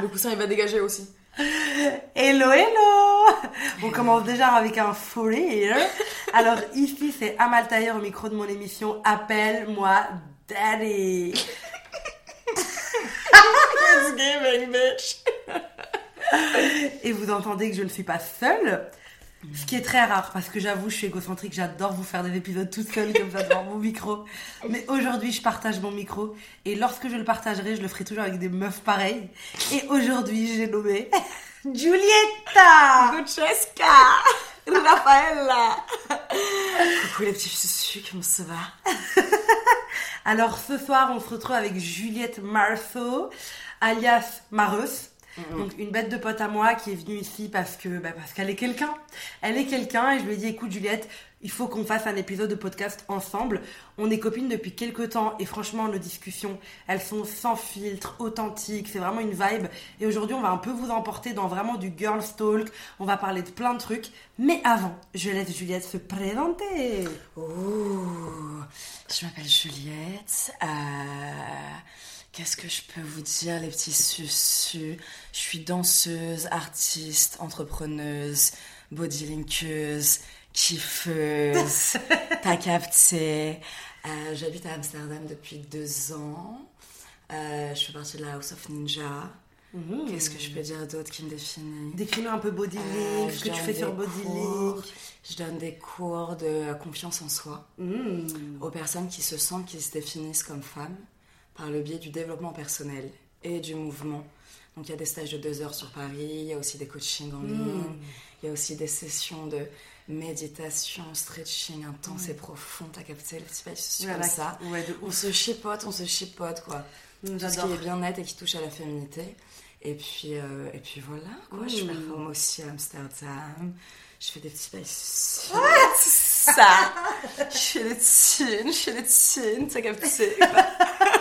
Le coussin, il va dégager aussi. Hello, hello On commence déjà avec un for Alors ici, c'est Amal Tailleur au micro de mon émission Appelle-moi Daddy. It's gaming, bitch. Et vous entendez que je ne suis pas seule. Ce qui est très rare parce que j'avoue, je suis égocentrique, j'adore vous faire des épisodes toute seule comme ça devant mon micro. Mais aujourd'hui, je partage mon micro et lorsque je le partagerai, je le ferai toujours avec des meufs pareilles. Et aujourd'hui, j'ai nommé Giulietta Francesca Raffaella Coucou les petits sucus, comment ça va? Alors ce soir, on se retrouve avec Juliette Marceau, alias Mareus. Donc une bête de pote à moi qui est venue ici parce que bah, parce qu'elle est quelqu'un. Elle est quelqu'un et je lui ai dit écoute Juliette, il faut qu'on fasse un épisode de podcast ensemble. On est copines depuis quelques temps et franchement nos discussions, elles sont sans filtre, authentiques, c'est vraiment une vibe. Et aujourd'hui on va un peu vous emporter dans vraiment du girl talk, on va parler de plein de trucs. Mais avant, je laisse Juliette se présenter. Oh, je m'appelle Juliette. Euh... Qu'est-ce que je peux vous dire, les petits susus? Je suis danseuse, artiste, entrepreneuse, bodylinkeuse, kiffeuse. T'as capté. Euh, J'habite à Amsterdam depuis deux ans. Euh, je fais partie de la House of Ninja. Mmh. Qu'est-ce que je peux dire d'autre qui me définit? Décris-nous un peu Bodylink, euh, ce que tu fais sur Bodylink. Je donne des cours de confiance en soi mmh. aux personnes qui se sentent, qui se définissent comme femmes par le biais du développement personnel et du mouvement. Donc il y a des stages de deux heures sur Paris, il y a aussi des coachings en ligne, hmm. il y a aussi des sessions de méditation, stretching intense et profond. T'as capté le petit c'est comme ça? on se chipote, on se chipote quoi. Tout ce qui est bien net et qui touche à la féminité. Et puis, euh, et puis voilà, quoi. Je hmm. performe aussi à Amsterdam. Je fais des petits bails. ça? Je fais des je fais des t'as capté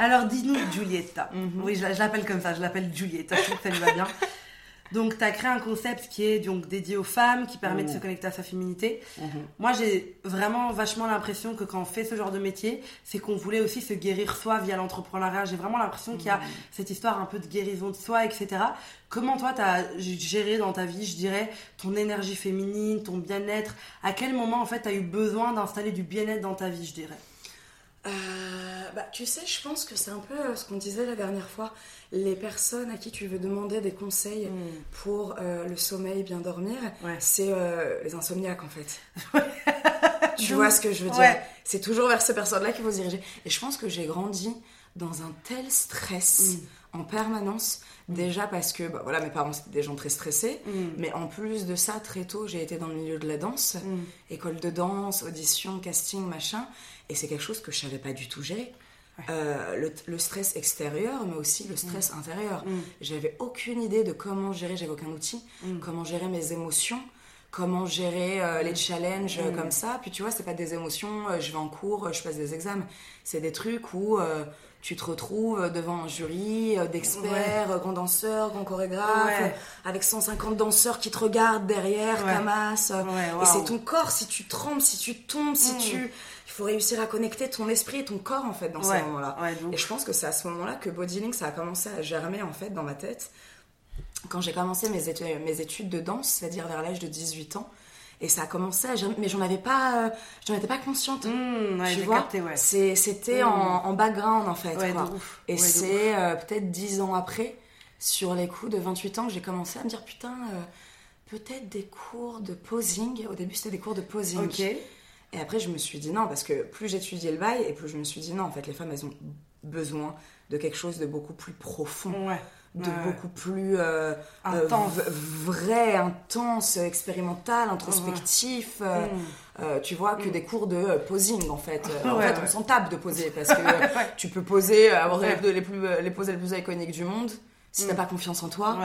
alors dis-nous Giulietta. Mhm. Oui, je, l'appelle comme ça, je l'appelle Giulietta, je trouve que ça lui va bien. Donc, tu as créé un concept qui est donc dédié aux femmes, qui permet de se mhm. connecter à sa féminité. Mhm. Moi, j'ai vraiment vachement l'impression que quand on fait ce genre de métier, c'est qu'on voulait aussi se guérir soi via l'entrepreneuriat. J'ai vraiment l'impression qu'il y a cette histoire un peu de guérison de soi, etc. Comment toi, tu as géré dans ta vie, je dirais, ton énergie féminine, ton bien-être? À quel moment, en fait, tu as eu besoin d'installer du bien-être dans ta vie, je dirais? Euh, bah, tu sais, je pense que c'est un peu euh, ce qu'on disait la dernière fois. Les personnes à qui tu veux demander des conseils hmm. pour euh, le sommeil, bien dormir, c'est les insomniaques en fait. tu vois ce que je veux dire? C'est toujours vers ces personnes-là qu'il faut se diriger. Et je pense que j'ai grandi dans un tel stress hmm. en permanence. Hmm. Déjà parce que bah, voilà, mes parents c'était des gens très stressés, mais en plus de ça, très tôt, j'ai été dans le milieu de la danse, école de danse, audition, casting, machin. Et c'est quelque chose que je savais pas du tout gérer. Euh, le, stress extérieur, mais aussi le stress mm. intérieur. Mm. J'avais aucune idée de comment gérer, j'avais aucun outil, mm. comment gérer mes émotions, comment gérer euh, les challenges euh, comme ça. Puis tu vois, c'est pas des émotions, je vais en cours, je passe des examens. C'est des trucs où tu te retrouves devant un jury d'experts, grands danseurs, grands chorégraphes, avec 150 danseurs qui te regardent derrière ta masse. Et c'est ton corps, si tu trembles, si tu tombes, si tu il faut réussir à connecter ton esprit et ton corps en fait dans ces moments-là. et je pense que c'est à ce moment-là que Bodylink ça a commencé à germer en fait dans ma tête. Quand j'ai commencé mes études, mes études de danse, c'est-à-dire vers l'âge de 18 ans, et ça a commencé à germer, mais j'en avais pas, euh, j'en étais pas consciente. Mmh, tu vois, c'était mmh. en, background en fait. Et c'est euh, peut-être 10 ans après, sur les coups de 28 ans, que j'ai commencé à me dire putain. Euh, peut-être des cours de posing. Au début, c'était des cours de posing. Ok. Et après, je me suis dit non, parce que plus j'étudiais le bail, et plus je me suis dit non, en fait, les femmes, elles ont besoin de quelque chose de beaucoup plus profond. De beaucoup plus euh, euh, vrai, intense, expérimental, introspectif, euh, mm. tu vois, que mm. des cours de posing en fait. en fait, on s'en tape de poser parce que tu peux poser, avoir les, les, plus, les poses les plus iconiques du monde. Si tu t'as mm. pas confiance en toi,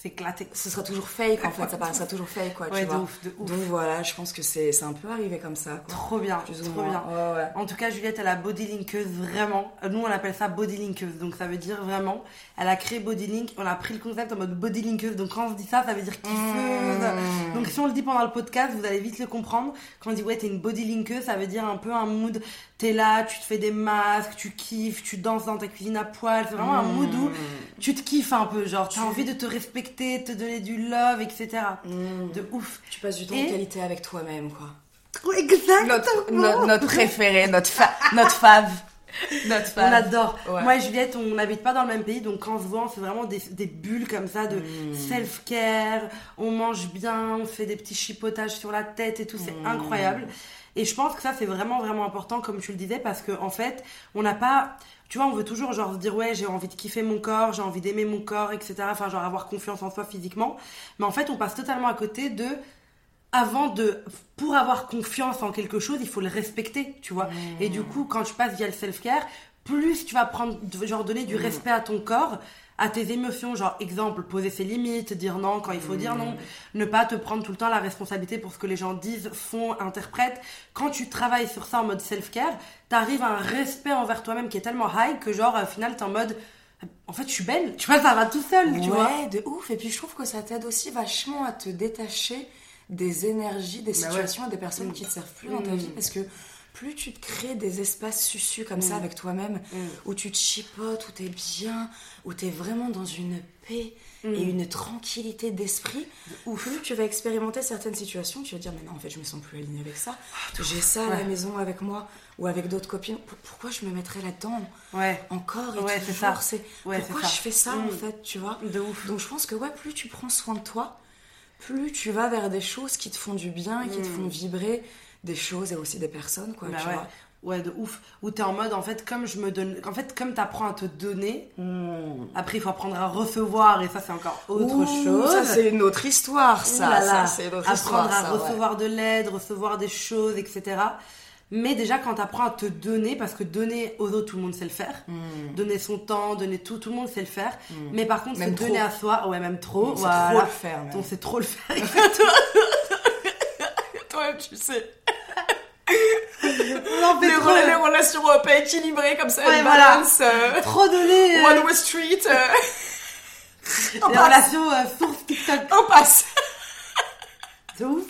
s'éclater. Ce sera toujours fake en fait, ça paraîtra toujours fake quoi, ouais, tu vois. Ouf, de ouf. Donc voilà, je pense que c'est un peu arrivé comme ça. Quoi. Trop bien, trop bien. Ouais, ouais. En tout cas, Juliette, elle a bodylinkeuse vraiment. Nous, on appelle ça bodylinkeuse, donc ça veut dire vraiment. Elle a créé bodylink, on a pris le concept en mode bodylinkeuse, donc quand on se dit ça, ça veut dire kiffeuse. Mmh. Donc si on le dit pendant le podcast, vous allez vite le comprendre. Quand on dit ouais, t'es une bodylinkeuse, ça veut dire un peu un mood. T'es là, tu te fais des masques, tu kiffes, tu danses dans ta cuisine à poil. C'est vraiment un mood où tu te kiffes un peu, genre tu as envie de te respecter, te donner du love, etc. Mmh. De ouf. Tu passes du temps de qualité avec toi-même, quoi. Exactement. Notre, notre, notre préféré, notre, fa notre fave. Notre fave. On adore. Ouais. Moi et Juliette, on n'habite pas dans le même pays, donc quand on se voit, on fait vraiment des, des bulles comme ça de mmh. self-care. On mange bien, on fait des petits chipotages sur la tête et tout, c'est mmh. incroyable. Et je pense que ça, c'est vraiment, vraiment important, comme tu le disais, parce qu'en en fait, on n'a pas. Tu vois, on veut toujours genre se dire ouais, j'ai envie de kiffer mon corps, j'ai envie d'aimer mon corps, etc. Enfin, genre avoir confiance en soi physiquement. Mais en fait, on passe totalement à côté de avant de pour avoir confiance en quelque chose, il faut le respecter, tu vois. Mmh. Et du coup, quand tu passes via le self-care, plus tu vas prendre genre donner du mmh. respect à ton corps, à tes émotions, genre exemple, poser ses limites, dire non quand il faut mmh. dire non, ne pas te prendre tout le temps la responsabilité pour ce que les gens disent, font, interprètent. Quand tu travailles sur ça en mode self-care, t'arrives à un respect envers toi-même qui est tellement high que genre au final t'es en mode en fait, je suis belle. Tu vois, ça va tout seul, tu ouais, vois. Ouais, de ouf. Et puis, je trouve que ça t'aide aussi vachement à te détacher des énergies, des situations bah ouais. et des personnes mmh. qui te servent plus mmh. dans ta vie parce que plus tu te crées des espaces susus comme mmh. ça avec toi-même, où tu te chipotes, où t'es bien, où t'es vraiment dans une paix et une tranquillité d'esprit, ou plus tu vas expérimenter certaines situations, tu vas dire mais non en fait je me sens plus alignée avec ça, j'ai ça à la maison avec moi ou avec d'autres copines, pourquoi je me mettrais là-dedans ouais. encore et ouais, toujours ouais, pourquoi je fais ça en fait tu vois? De ouf. donc je pense que ouais plus tu prends soin de toi plus tu vas vers des choses qui te font du bien, qui te font vibrer, des choses et aussi des personnes, quoi, bah tu ouais. vois. Ouais, de ouf. Où t'es en mode, en fait, comme je me donne. En fait, comme t'apprends à te donner, mmh. après, il faut apprendre à recevoir, et ça, c'est encore autre Ouh, chose. Ça, c'est une autre histoire, ça. Là là. apprendre histoire, à ça, recevoir ouais. de l'aide, recevoir des choses, etc. Mais déjà, quand t'apprends à te donner, parce que donner aux autres, tout le monde sait le faire. Mmh. Donner son temps, donner tout, tout le monde sait le faire. Mmh. Mais par contre, Même se donner à soi, ouais, même trop. C'est voilà. trop le faire, même. Donc, c'est trop le faire. Tu sais. On les, rela- les relations euh, pas équilibrées comme ça, Ouais, voilà. balance. euh, Trop donné. euh, One Way Street. euh, les relations euh, source TikTok. On passe. C'est ouf.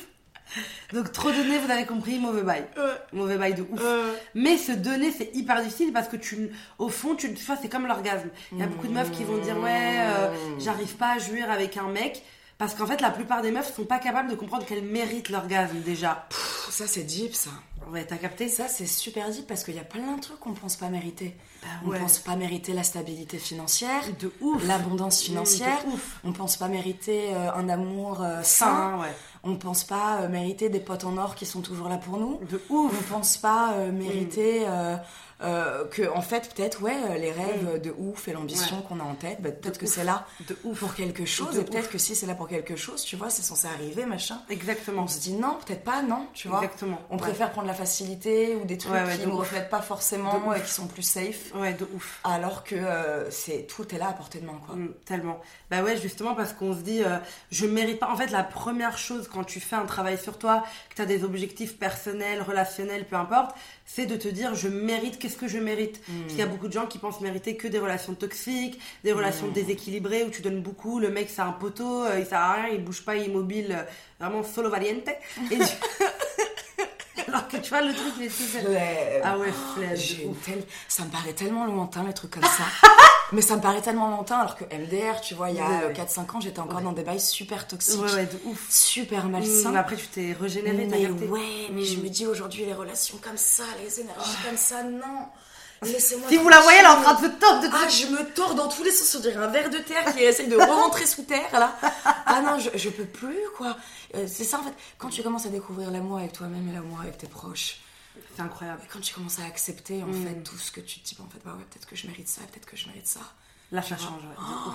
Donc trop donné, vous avez compris, mauvais bail. Mauvais bail de ouf. Euh, Mais se donner, c'est hyper difficile parce que tu, au fond, tu, tu vois, c'est comme l'orgasme. Il y a beaucoup de meufs qui vont dire ouais, euh, j'arrive pas à jouir avec un mec. Parce qu'en fait, la plupart des meufs sont pas capables de comprendre qu'elles méritent l'orgasme déjà. pff, ça, c'est deep, ça. Ouais, t'as capté Ça, c'est super deep parce qu'il y a plein de trucs qu'on pense pas mériter. Bah On ouais. pense pas mériter la stabilité financière, De ouf. l'abondance financière. de ouf. On pense pas mériter euh, un amour euh, sain. Ouais. On pense pas euh, mériter des potes en or qui sont toujours là pour nous. De ouf. On pense pas euh, mériter euh, euh, que, en fait, peut-être, ouais, les rêves de ouf et l'ambition qu'on a en tête, bah, peut-être que c'est là De ouf. pour quelque chose. De et peut-être que si c'est là pour quelque chose, tu vois, c'est censé arriver, machin. Exactement. On se dit non, peut-être pas, non, tu vois. Exactement. On préfère prendre la facilité ou des trucs Ouais, ouais, qui ne reflètent pas forcément et qui sont plus safe, Ouais, de ouf. alors que euh, c'est tout est là à portée de main, quoi. Mm, tellement. Bah ouais, justement parce qu'on se dit, euh, je mérite pas. En fait, la première chose quand tu fais un travail sur toi, que tu as des objectifs personnels, relationnels, peu importe, c'est de te dire, je mérite, qu'est-ce que je mérite? Parce qu'il y a beaucoup de gens qui pensent mériter que des relations toxiques, des relations déséquilibrées où tu donnes beaucoup, le mec c'est un poteau, euh, il sert à rien, il bouge pas, il est immobile, euh, vraiment solo variante. Et du- Alors que tu vois, le truc, il est super. Flemme. Ah ouais, flemme. J'ai une telle- Ça me paraît tellement lointain, les trucs comme ça. Mais ça me paraît tellement lointain, alors que MDR, tu vois, il y a ouais. 4-5 ans, j'étais encore dans des bails super toxiques, Ouais, ouais, de ouf. super Mm, malsains. mais après, tu t'es régénéré, t'as Mais ouais, mais je Mm. me dis aujourd'hui, les relations comme ça, les énergies comme ça, non. Laissez-moi Si vous la voyez, elle est en train de se tordre de Ah, je me tords dans tous les sens, on dirait un ver de terre qui essaye de rentrer sous terre, là. Ah non, je, je peux plus, quoi. Euh, c'est ça, en fait, quand tu commences à découvrir l'amour avec toi-même et l'amour avec tes proches, C'est incroyable. quand tu commences à accepter, en Mm. fait, tout ce que tu te dis, bah, en fait, bah ouais, peut-être que je mérite ça, peut-être que je mérite ça. Là, ça change, ouais.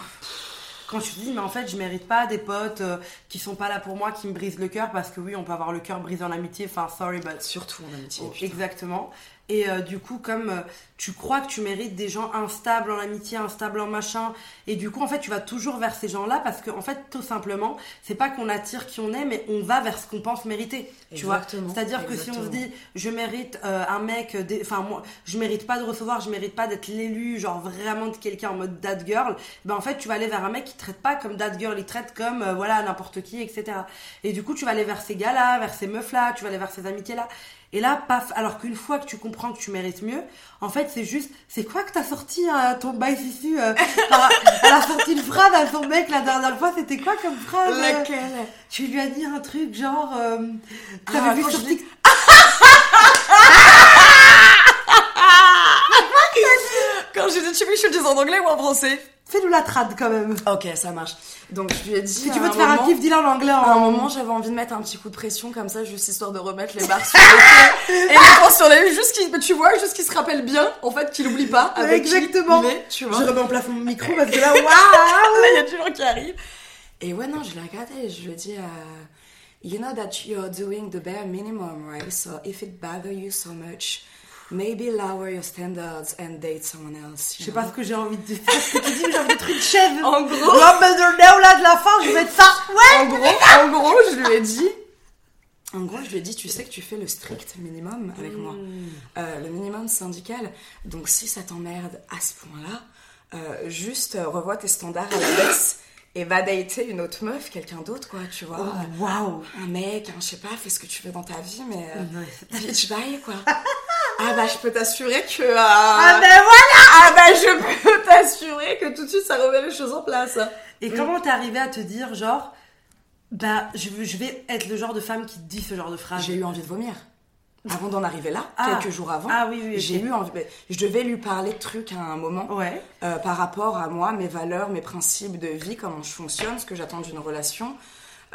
Quand tu te dis, mais en fait, je mérite pas des potes euh, qui sont pas là pour moi, qui me brisent le cœur, parce que oui, on peut avoir le cœur brisé en amitié, enfin, sorry, but. Surtout en amitié. Oh, exactement. Et euh, du coup, comme euh, tu crois que tu mérites des gens instables en amitié, instables en machin, et du coup, en fait, tu vas toujours vers ces gens-là parce que, en fait, tout simplement, c'est pas qu'on attire qui on est, mais on va vers ce qu'on pense mériter. Tu vois? C'est-à-dire que si on se dit, je mérite euh, un mec, enfin, moi, je mérite pas de recevoir, je mérite pas d'être l'élu, genre vraiment de quelqu'un en mode dad girl, ben en fait, tu vas aller vers un mec qui traite pas comme dad girl, il traite comme, voilà, n'importe qui, etc. Et du coup, tu vas aller vers ces gars-là, vers ces meufs-là, tu vas aller vers ces amitiés-là. Et là, paf, alors qu'une fois que tu comprends que tu mérites mieux, en fait, c'est juste, c'est quoi que t'as sorti euh, ton bail issu euh, Elle a sorti une phrase à son mec la dernière fois, c'était quoi comme phrase euh Laquelle? Tu lui as dit un truc genre, euh, t'avais ah, vu sur TikTok. quand j'ai dit, tu veux que je le dise en anglais ou en français? Fais-nous la trad quand même. Ok, ça marche. Donc je lui ai dit. Si tu veux te faire un kiff, dis-le en anglais. À un moment, j'avais envie de mettre un petit coup de pression comme ça, juste histoire de remettre les barres sur les et les sur les juste qu'il, tu vois, juste qu'il se rappelle bien, en fait, qu'il oublie pas. Avec Exactement. tu vois. Je remets en place mon micro parce que là, waouh Là, il y a du monde qui arrive. Et ouais, non, je l'ai regardé et je lui ai dit. Uh, you know that you're doing the bare minimum, right? So if it bothers you so much, Maybe lower your standards and date someone else. Je sais pas ce que j'ai envie de dire. Ce que tu dis, j'ai envie d'être une chèvre. En gros. Là de la fin, je vais être ça. Ouais. En gros, en gros, je lui ai dit. En gros, je lui ai dit, tu sais que tu fais le strict minimum avec moi. Hmm. Euh, le minimum syndical. Donc, si ça t'emmerde à ce point-là, euh, juste euh, revois tes standards à la baisse et va dater une autre meuf, quelqu'un d'autre, quoi, tu vois. Oh, waouh! Un mec, un, je sais pas, fais ce que tu veux dans ta vie, mais. Euh, bitch bye, quoi. Ah bah je peux t'assurer que... Euh, ah ben voilà Ah bah je peux t'assurer que tout de suite ça remet les choses en place. Et mm. comment t'es arrivé à te dire genre... Bah je, je vais être le genre de femme qui dit ce genre de phrase? J'ai eu envie de vomir. Avant d'en arriver là, ah. quelques jours avant, ah, oui, oui, j'ai eu envie. Je devais lui parler de trucs à un moment ouais. Euh, par rapport à moi, mes valeurs, mes principes de vie, comment je fonctionne, ce que j'attends d'une relation.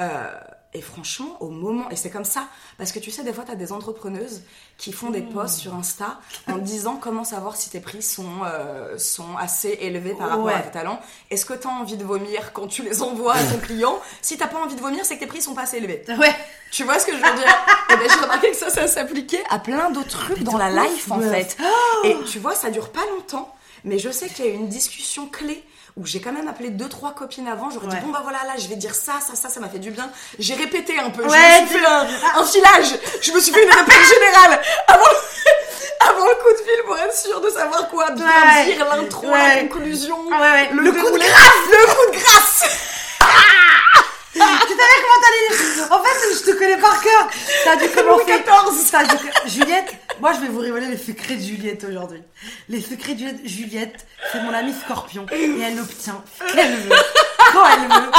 Euh, et franchement, au moment, et c'est comme ça, parce que tu sais, des fois, tu as des entrepreneuses qui font des posts sur Insta en disant comment savoir si tes prix sont, euh, sont assez élevés par rapport à tes talents. Est-ce que tu as envie de vomir quand tu les envoies à ton client? Si t'as pas envie de vomir, c'est que tes prix sont pas assez élevés. Ouais. Tu vois ce que je veux dire? Et eh ben, j'ai remarqué que ça, ça s'appliquait à plein d'autres trucs dans la life, en fait. Et tu vois, ça dure pas longtemps, mais je sais qu'il y a une discussion clé où j'ai quand même appelé deux trois copines avant. J'aurais dit bon bah voilà là je vais dire ça ça ça ça m'a fait du bien. J'ai répété un peu. Ouais, je me suis fait un, filage. Je me suis fait une répète générale. Avant avant le coup de fil pour être sûr de savoir quoi bien dire l'intro la conclusion. Le, le, coup de grâce le coup de grâce. Tu savais comment t'allais En fait, je te connais par cœur. T'as dû commencer. 14. Dû... Juliette, moi je vais vous révéler les secrets de Juliette aujourd'hui. Les secrets de Juliette, c'est mon amie Scorpion et elle obtient ce qu'elle veut, quand elle veut,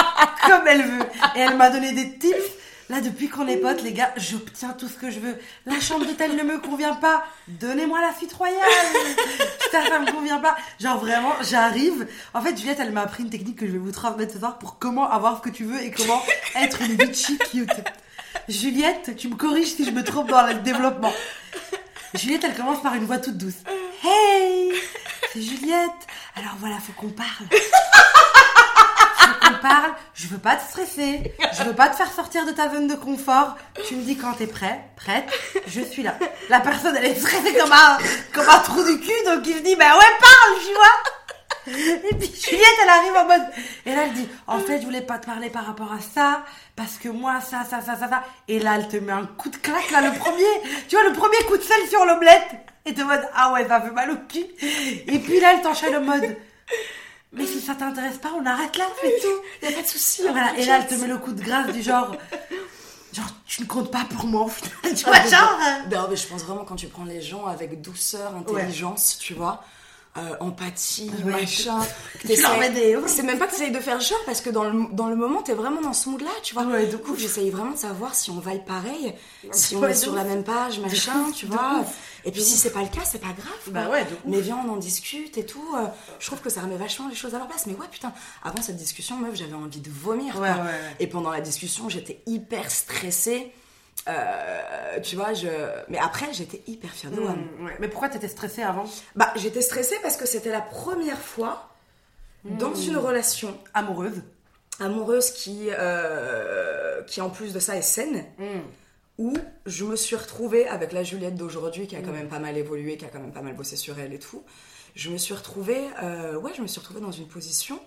comme elle veut. Et elle m'a donné des tips Là, depuis qu'on est potes, les gars, j'obtiens tout ce que je veux. La chambre d'hôtel ne me convient pas. Donnez-moi la suite royale. Putain, ça me convient pas. Genre vraiment, j'arrive. En fait, Juliette, elle m'a appris une technique que je vais vous transmettre ce soir pour comment avoir ce que tu veux et comment être une bitchy cute. Juliette, tu me corriges si je me trompe dans le développement. Juliette, elle commence par une voix toute douce. Hey, c'est Juliette. Alors voilà, faut qu'on parle parle, je veux pas te stresser, je veux pas te faire sortir de ta zone de confort. Tu me dis quand t'es prêt, prête, je suis là. La personne, elle est stressée comme un, comme un trou du cul, donc il se dit, bah ouais, parle, tu vois. Et puis Juliette, elle arrive en mode, et là elle dit, en fait, je voulais pas te parler par rapport à ça, parce que moi, ça, ça, ça, ça, ça. Et là, elle te met un coup de claque, là, le premier, tu vois, le premier coup de sel sur l'omelette. Et te mode, ah ouais, ça fait mal au cul. Et puis là, elle t'enchaîne le mode, mais si ça t'intéresse pas, on arrête là, fait tout. Y a pas de souci. Voilà. Et là, elle te met le coup de grâce du genre. Genre, tu ne comptes pas pour moi, tu vois, genre. Non, mais je pense vraiment quand tu prends les gens avec douceur, intelligence, tu vois. Euh, empathie, machin. C'est même pas que tu de faire genre parce que dans le, dans le moment, t'es vraiment dans ce mood-là, tu vois. du coup, j'essaye vraiment de savoir si on vaille pareil, si on est sur la même page, machin, tu vois. Et puis si c'est pas le cas, c'est pas grave. Bah ouais, mais viens, on en discute et tout. Euh, je trouve que ça remet vachement les choses à leur place. Mais ouais, putain, avant cette discussion, meuf, j'avais envie de vomir. et pendant la discussion, j'étais hyper stressée. Euh, tu vois, je. Mais après, j'étais hyper fière de moi. Hmm, mais pourquoi t'étais stressée avant? Bah, j'étais stressée parce que c'était la première fois dans hmm. une relation amoureuse, amoureuse qui, euh, qui en plus de ça est saine, hmm. où je me suis retrouvée avec la Juliette d'aujourd'hui qui a quand même pas mal évolué, qui a quand même pas mal bossé sur elle et tout. Je me suis retrouvée, euh, ouais, je me suis retrouvée dans une position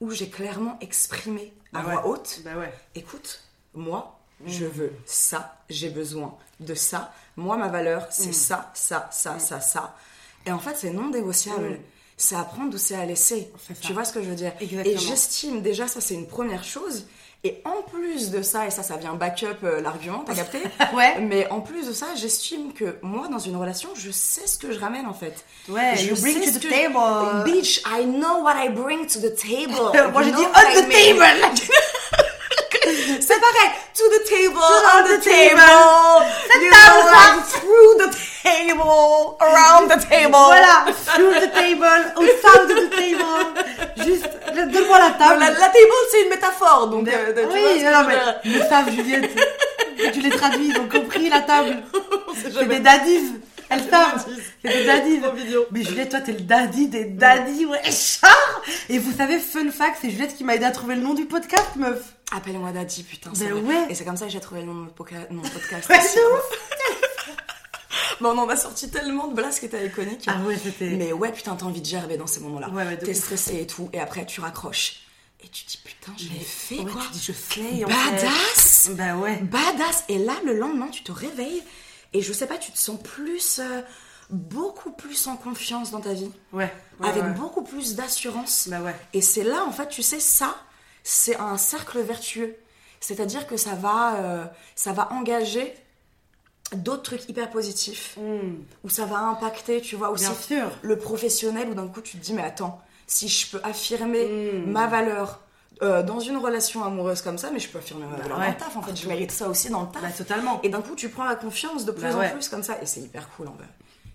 où j'ai clairement exprimé à Bah voix ouais. haute. Bah ouais. Écoute, moi, je veux ça, j'ai besoin de ça. Moi, ma valeur, c'est ça, ça, ça, ça, ça. Et en fait, c'est non négociable. Mm. C'est à prendre ou c'est à laisser. Tu vois ce que je veux dire? Exactement. Et j'estime déjà, ça, c'est une première chose. Et en plus de ça, et ça, ça vient back-up euh, l'argument, t'as capté? Ouais. Mais en plus de ça, j'estime que moi, dans une relation, je sais ce que je ramène en fait. Ouais, je you bring sais to the table. Bitch, I know what I bring to the table. Moi, dit what on the table. C'est pareil. To the table, on on the the table. table. You table, know, like, through the table, around the table. Voilà, through the table, au sein de the table. Juste, donne-moi la La, table. la table, c'est une métaphore, donc euh, vois ce oui, que non, mais le savent, Juliette. tu les traduis, ils ont compris la table. C'est des daddies. Savent. daddies. C'est des daddies. Mais Juliette, toi, t'es le daddy des daddies, ouais, char. Et vous savez, fun fact, c'est Juliette qui m'a aidé à trouver le nom du podcast, meuf. Appelle-moi Daddy, putain. c'est Ben ouais. Et c'est comme ça que j'ai trouvé le nom de mon, poca- mon podcast. Ouais, de ouf. Mais on en a sorti tellement de blagues qui étaient iconiques. Ah ouais, c'était. Mais ouais, putain, t'as envie de gerber dans ces moments-là. Ouais, ouais, T'es ouf. stressé et tout, et après tu raccroches. Et tu dis putain, je l'ai fait Ouais, quoi. tu dis, je slay, en fait. Badass Bah ouais. Badass Et là, le lendemain, tu te réveilles, et je sais pas, tu te sens plus. euh, beaucoup plus en confiance dans ta vie. Ouais. ouais, avec ouais. beaucoup plus d'assurance. Bah ouais. Et c'est là, en fait, tu sais, ça, c'est un cercle vertueux. C'est-à-dire que ça va, euh, ça va engager d'autres trucs hyper positifs, où ça va impacter, tu vois, aussi Bien le professionnel, où d'un coup tu te dis, mais attends, si je peux affirmer Mm. ma valeur euh, dans une relation amoureuse comme ça, mais je peux affirmer ma valeur ouais. dans le taf, en fait, je mérite ça aussi dans le taf. Bah totalement. Et d'un coup, tu prends la confiance de plus Bah en ouais. plus comme ça, et c'est hyper cool en vrai.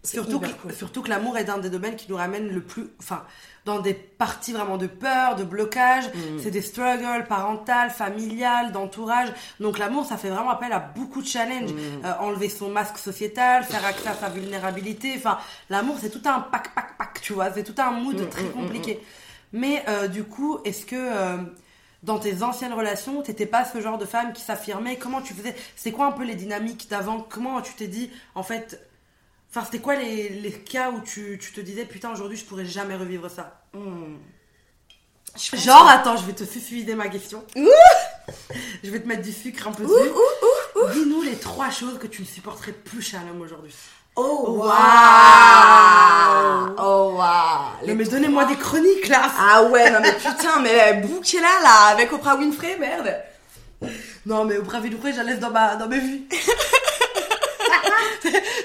Surtout que, cool. surtout que l'amour est un des domaines qui nous ramène le plus, enfin, dans des parties vraiment de peur, de blocage. Mm. C'est des struggles parentales, familiales, d'entourage. Donc l'amour, ça fait vraiment appel à beaucoup de challenges. Mm. Euh, enlever son masque sociétal, faire accès à sa vulnérabilité. Enfin, l'amour, c'est tout un pack, pack, pack, tu vois. C'est tout un mood Mm, très compliqué. Mais euh, du coup, est-ce que euh, dans tes anciennes relations, t'étais pas ce genre de femme qui s'affirmait? Comment tu faisais? C'est quoi un peu les dynamiques d'avant? Comment tu t'es dit, en fait, Enfin, c'était quoi les, les cas où tu, tu te disais putain aujourd'hui je pourrais jamais revivre ça pense Genre attends je vais te suicider ma question. je vais te mettre du sucre un peu dessus. Dis-nous les trois choses que tu ne supporterais plus chez un homme aujourd'hui. Oh Waouh. waouh Oh waouh Non mais donnez-moi des chroniques là. Ah ouais, non mais putain, mais bouquez là là avec Oprah Winfrey, merde Non mais Oprah Winfrey je la laisse dans ma dans mes vues.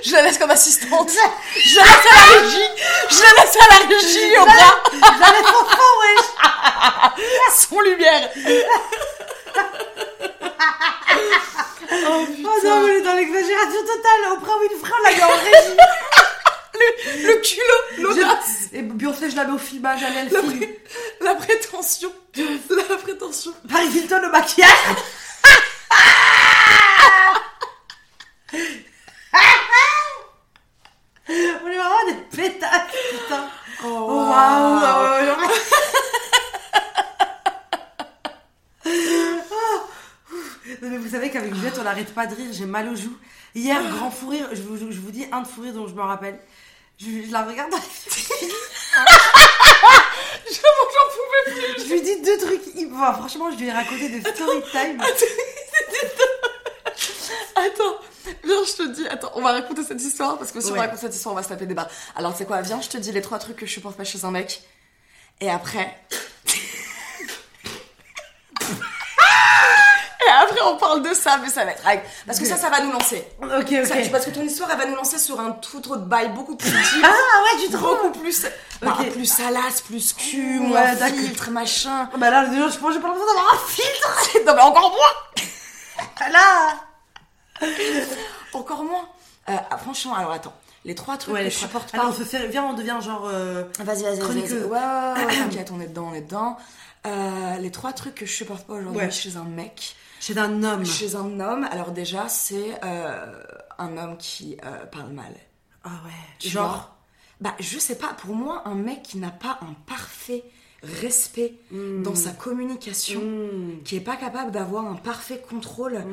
Je la laisse comme assistante Je la laisse à la régie Je la laisse à la régie, Oprah Je la laisse en fond wesh. Sans lumière Oh non mais elle est dans l'exagération totale. Oprah Winfrey on l'a mis en régie. Le, le culot, l'audace Et Beyoncé je la mets au filmage, elle la, pré- la prétention La prétention Paris Hilton le maquillage. On vraiment des pétasses, putain. Oh, Oh, waouh. Oh, ouf. Non, mais vous savez qu'avec Juliette, on n'arrête pas de rire, j'ai mal aux joues. Hier, grand fou rire, je vous, je vous dis un de fou rire dont je me rappelle. Je, je la regarde dans les. J'en pouvais plus Je lui dis deux trucs. Enfin, franchement, je lui ai raconté des story time. Attends, viens, je te dis, attends, on va raconter cette histoire parce que si on Ouais. raconte cette histoire, on va se taper des barres. Alors, tu sais quoi, viens, je te dis les trois trucs que je supporte pas chez un mec. Et après. Et après, on parle de ça, mais ça va être. Parce que ça, ça va nous lancer. Ok, Ça, ok. parce que ton histoire, elle va nous lancer sur un tout autre bail beaucoup plus. Ah ouais, tu te rends beaucoup plus. bah, plus salace, plus cul, Ouais, moins filtre, machin. Bah là, je pense que j'ai pas l'impression d'avoir un filtre. non, mais encore moins Là. Encore moins. Euh, ah, franchement, alors attends. Les trois trucs Ouais, que les je trois- supporte pas. Allez, on fait, viens, on devient genre. euh, Vas-y, vas-y. Ouais, t'inquiète, on est dedans, on est dedans. Euh, les trois trucs que je supporte pas aujourd'hui Ouais. chez un mec, Chez un homme. chez un homme, alors déjà, c'est euh, un homme qui parle mal. Ah ouais. Genre. vois? Bah, je sais pas, pour moi, un mec qui n'a pas un parfait respect dans sa communication, qui est pas capable d'avoir un parfait contrôle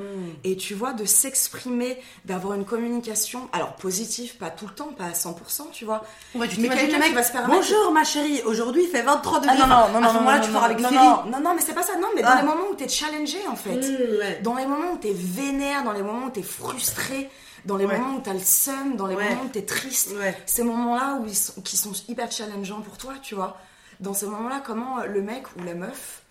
et tu vois de s'exprimer, d'avoir une communication alors positive, pas tout le temps, pas à 100%, tu vois. mais quelqu'un qui va se permettre Bonjour ma chérie, aujourd'hui il fait 23 degrés. Ah, non non non à ce moment-là tu pars avec non, non, non non mais c'est pas ça non mais dans ah. les moments où tu es challengé en fait. Dans les moments où tu es vénère, dans les moments où tu es frustré, dans les moments où tu as le seum, dans les moments où tu es triste, ces moments-là où ils sont, qui sont hyper challengeants pour toi, tu vois. Dans ces moments-là, comment euh, le mec ou la meuf,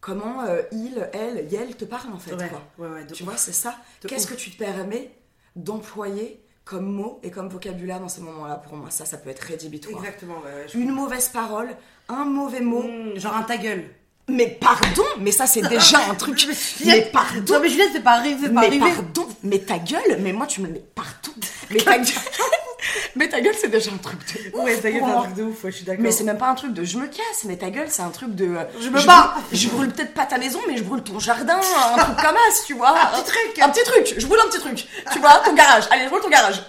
comment euh, il, elle, elle te parle en fait, quoi. tu vois, c'est ça. Qu'est-ce que tu te permets d'employer comme mot et comme vocabulaire dans ces moments-là pour moi? Ça, ça peut être rédhibitoire. Exactement, Une mauvaise parole, un mauvais mot. Mmh, genre un ta gueule. Mais pardon, mais ça c'est déjà un truc. mais pardon. Non mais Juliette, c'est pas arrivé, c'est pas mais pardon, mais ta gueule, mais moi tu me mets partout. Mais ta gueule. mais ta gueule, c'est déjà un truc de ouf. Ouais, ta gueule, c'est un truc de ouf, je suis d'accord. Mais c'est même pas un truc de je me casse, mais ta gueule, c'est un truc de. Euh, je me bats Je brûle peut-être pas ta maison, mais je brûle ton jardin, un truc comme ça, tu vois. Un petit truc Un petit truc, je brûle un petit truc. Tu vois, ton garage. Allez, je brûle ton garage.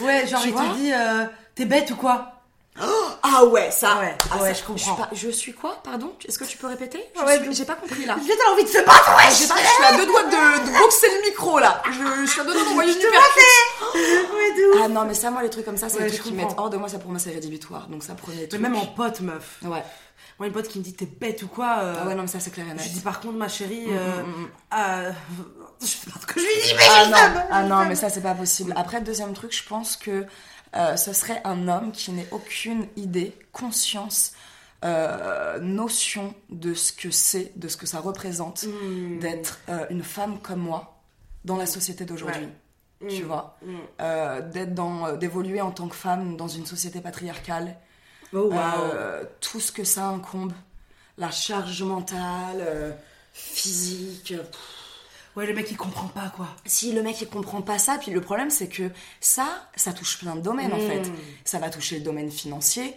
ouais, genre, il te dit, euh, t'es bête ou quoi? Ah ouais, ça. Ouais, ah, ouais je comprends. Je, suis quoi Pardon? Est-ce que tu peux répéter? Ouais, J'ai pas compris là. J'ai envie de se battre, ouais. Je suis à deux doigts de, boxer le micro là. Je, suis à deux doigts d'envoyer une ouais, Ah non, mais ça, moi, les trucs comme ça, c'est des trucs qui mettent hors de moi. Ça pour moi, c'est rédhibitoire. Donc ça, prenait Mais même en pote, meuf. Ouais. Moi, une pote qui me dit t'es bête ou quoi euh, Ah ouais, non, mais ça, c'est clair et net. Je dis par contre, ma chérie, mm, euh, mm, mm, euh, je sais pas ce que je lui dis, mais ah, non. ah non, mais ça, c'est pas possible. Après, deuxième truc, je pense que euh, ce serait un homme qui n'ait aucune idée, conscience, euh, notion de ce que c'est, de ce que ça représente hmm. d'être euh, une femme comme moi dans la société d'aujourd'hui. Tu hmm. vois, hmm. d'être dans, d'évoluer en tant que femme dans une société patriarcale. Oh, tout ce que ça incombe, la charge mentale, physique. Ouais, le mec il comprend pas quoi. Si le mec il comprend pas ça, puis le problème c'est que ça, ça touche plein de domaines en fait. Hmm. Ça va toucher le domaine financier.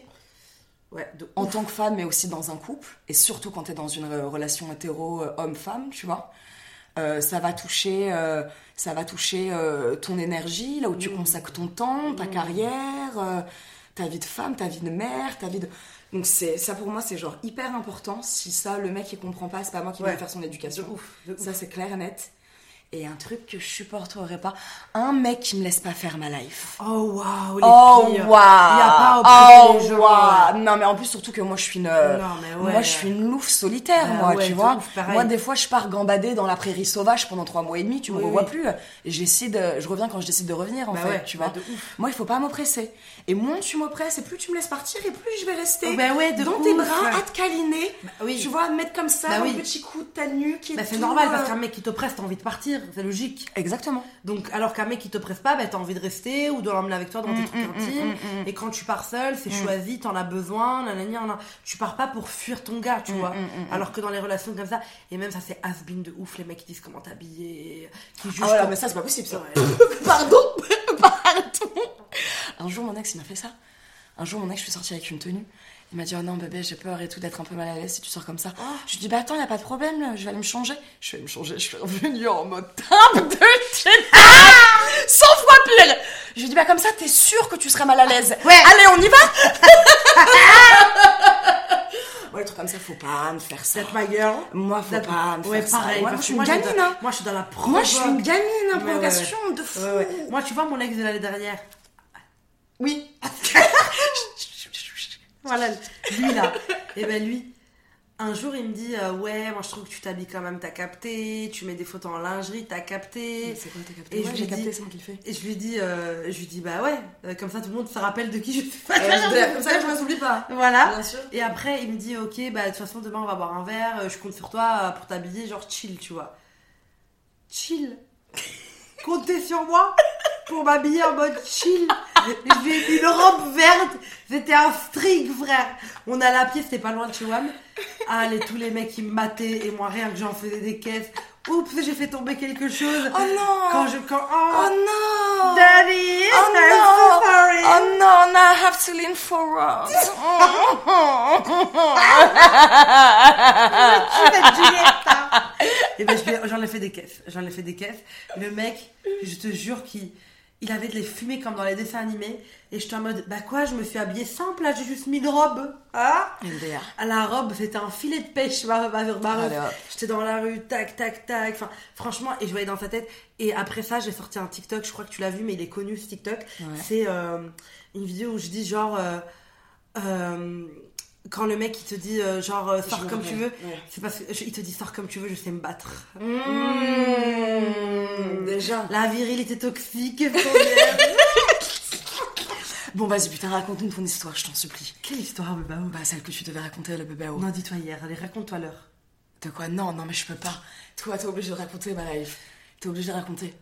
Ouais, en tant que femme, mais aussi dans un couple, et surtout quand tu es dans une relation hétéro euh, homme-femme, tu vois. Euh, ça va toucher, euh, ça va toucher ton énergie, là où tu hmm. consacres ton temps, ta hmm. carrière, ta vie de femme, ta vie de mère, ta vie de. Donc c'est ça pour moi c'est genre hyper important. Si ça le mec il comprend pas, c'est pas moi qui vais faire son éducation. Ça c'est clair et net. Et un truc que je supporterais pas, un mec qui me laisse pas faire ma life. Oh waouh, les oh pires. Wow. Il y a pas oh les gens. Non mais en plus surtout que moi je suis une moi je suis une louve solitaire bah moi, tu vois. moi des fois je pars gambader dans la prairie sauvage pendant trois mois et demi, tu me revois plus. Et j'essaie je reviens quand je décide de revenir en bah fait, tu vois. Bah moi il faut pas m'oppresser. Et moins tu m'oppresses et plus tu me laisses partir et plus je vais rester oh, dans tes bras à te câliner. oui. Tu vois, mettre comme ça un petit coup de ta nuque et c'est normal parce euh, qu'un mec qui t'oppresse, t'as envie de partir c'est logique. Exactement. Donc, alors qu'un mec qui te presse pas, bah, t'as envie de rester ou de l'emmener avec toi dans tes mm, trucs mm, mm, intimes. et quand tu pars seul, c'est choisi, t'en as besoin, nanani, tu pars pas pour fuir ton gars, tu vois. alors que dans les relations comme ça, et même ça, c'est has-been de ouf, les mecs qui disent comment t'habiller, qui jugent. Ah mais ça, c'est pas possible, ça. Pardon, pardon. Un jour, mon ex, il m'a fait ça. Un jour, mon ex, je suis sortie avec une tenue. Il m'a dit, oh non, bébé, j'ai peur et tout d'être un peu mal à l'aise si tu sors comme ça. Oh. Je lui dis, bah attends, y a pas de problème, je vais aller me changer. Je vais me changer, je suis revenue en mode timbre de 100 fois pire Je lui dis, bah comme ça, t'es sûr que tu seras mal à l'aise Ouais. Allez, on y va Ouais, les trucs comme ça, faut pas me faire ça. That's my girl. Moi, faut pas me ouais, faire pareil, ça. Moi, je suis une gamine, hein. Moi, je suis dans la provoque. Moi, je suis une gamine, hein, provocation de fou. Moi, tu vois mon ex de l'année dernière Oui. Voilà, lui là. Et eh ben lui, un jour il me dit euh, Ouais, moi je trouve que tu t'habilles quand même, t'as capté, tu mets des photos en lingerie, t'as capté. C'est quoi, t'as capté? Et je lui capté, c'est fais. Et je lui dis, euh, je lui dis Bah ouais, euh, comme ça tout le monde se rappelle de qui je suis. comme ça je m'oublie pas. Voilà. Et après il me dit Ok, bah de toute façon demain on va boire un verre, je compte sur toi pour t'habiller, genre chill, tu vois. Chill. Comptez sur moi pour m'habiller en mode chill. J'ai une robe verte. C'était un string, frère. On a la pied, c'était pas loin de chez WAM. Allez, tous les mecs, ils me mataient. Et moi, rien que j'en faisais des caisses. Oups, j'ai fait tomber quelque chose. Oh non Quand je... Quand, oh, oh non Daddy Oh I'm no so sorry Oh no, now I have to lean forward. Et ben j'en ai fait des caisses. J'en ai fait des caisses. Le mec, je te jure, qui il avait de les fumées comme dans les dessins animés. Et j'étais en mode, bah quoi, je me suis habillée simple, là, j'ai juste mis une robe. Hein À la robe, c'était un filet de pêche, ma, ma, J'étais dans la rue, tac, tac, tac. Enfin, franchement, et je voyais dans sa tête. Et après ça, j'ai sorti un TikTok, je crois que tu l'as vu, mais il est connu ce TikTok. C'est euh, une vidéo où je dis genre. Euh, euh, quand le mec il te dit genre sors comme tu veux, c'est parce qu'il te dit sors comme tu veux, je sais me battre. Mmh. déjà. La virilité toxique. bon vas-y putain raconte-nous ton histoire, je t'en supplie. Quelle histoire Bébao Bah celle que tu devais raconter à la Bébao. Non dis-toi hier, allez raconte-toi l'heure. De quoi? Non non mais je peux pas. Toi t'es obligé de raconter ma life. T'es obligé de raconter.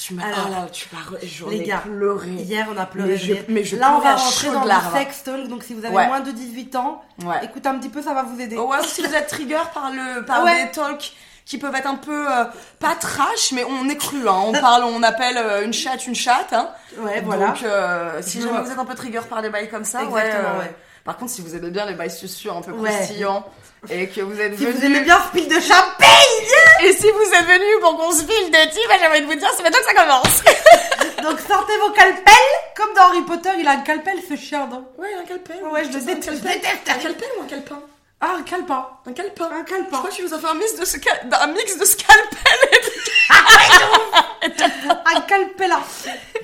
Tu m'as. Ah là, tu m'as. Les gars, pleuré. Hier, on a pleuré. Mais, je, là, on va rentrer dans le sex talk. Donc, si vous avez moins de 18 ans, écoute un petit peu, ça va vous aider. Ouais, si vous êtes trigger par le par des talks qui peuvent être un peu euh, pas trash, mais on est cru. Hein. On parle, on appelle euh, une chatte une chatte. Hein. Ouais, voilà. Donc, euh, si jamais vous êtes un peu trigger par des bails comme ça, Exactement, ouais. Par contre, si vous aimez bien les bails succieux un peu croustillants et que vous êtes si vous aimez bien ce de champagne et si vous êtes venu pour qu'on se file de type, j'ai envie de vous dire, c'est maintenant que ça commence. Donc sortez vos calpels, comme dans Harry Potter, il a un calpel ce chien, non Ouais, un calpel. Ouais, je le déteste. Un calpel ou un calpin ah, un calepin. Un calepin. Un calepin. Je crois que tu nous as fait un mix de, ce un mix de scalpel et un calpela.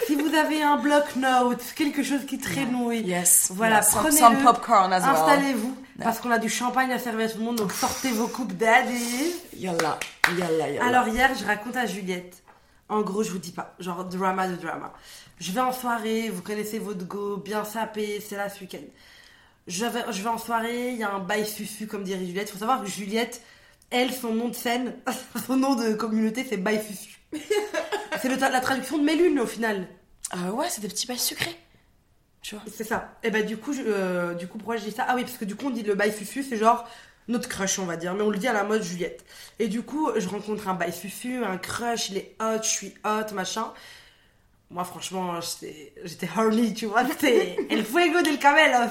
Si vous avez un bloc-notes, quelque chose qui traînouille. Yes. Voilà, prenez-le. popcorn as well. Installez-vous. Parce qu'on a du champagne à servir à tout le monde, donc sortez vos coupes daddy. Yalla, yalla, yalla. Alors hier, je raconte à Juliette. En gros, je vous dis pas. Genre, drama de drama. Je vais en soirée, vous connaissez votre go, bien sapé, c'est là ce week-end je vais, je vais en soirée, il y a un bail fufu, comme dirait Juliette. Il faut savoir que Juliette, elle, son nom de scène, son nom de communauté, c'est bail fufu. c'est la traduction de Mélune au final. Euh, ouais, c'est des petits bails sucrés. Tu vois. C'est ça. Et bah, du coup, euh, du coup, pourquoi je dis ça? Ah oui, parce que du coup, on dit le bail fufu, c'est genre notre crush, on va dire, mais on le dit à la mode Juliette. Et du coup, je rencontre un bail fufu, un crush, il est hot, je suis hot, machin. Moi, franchement, j'étais horny, tu vois. C'était el fuego del cabello.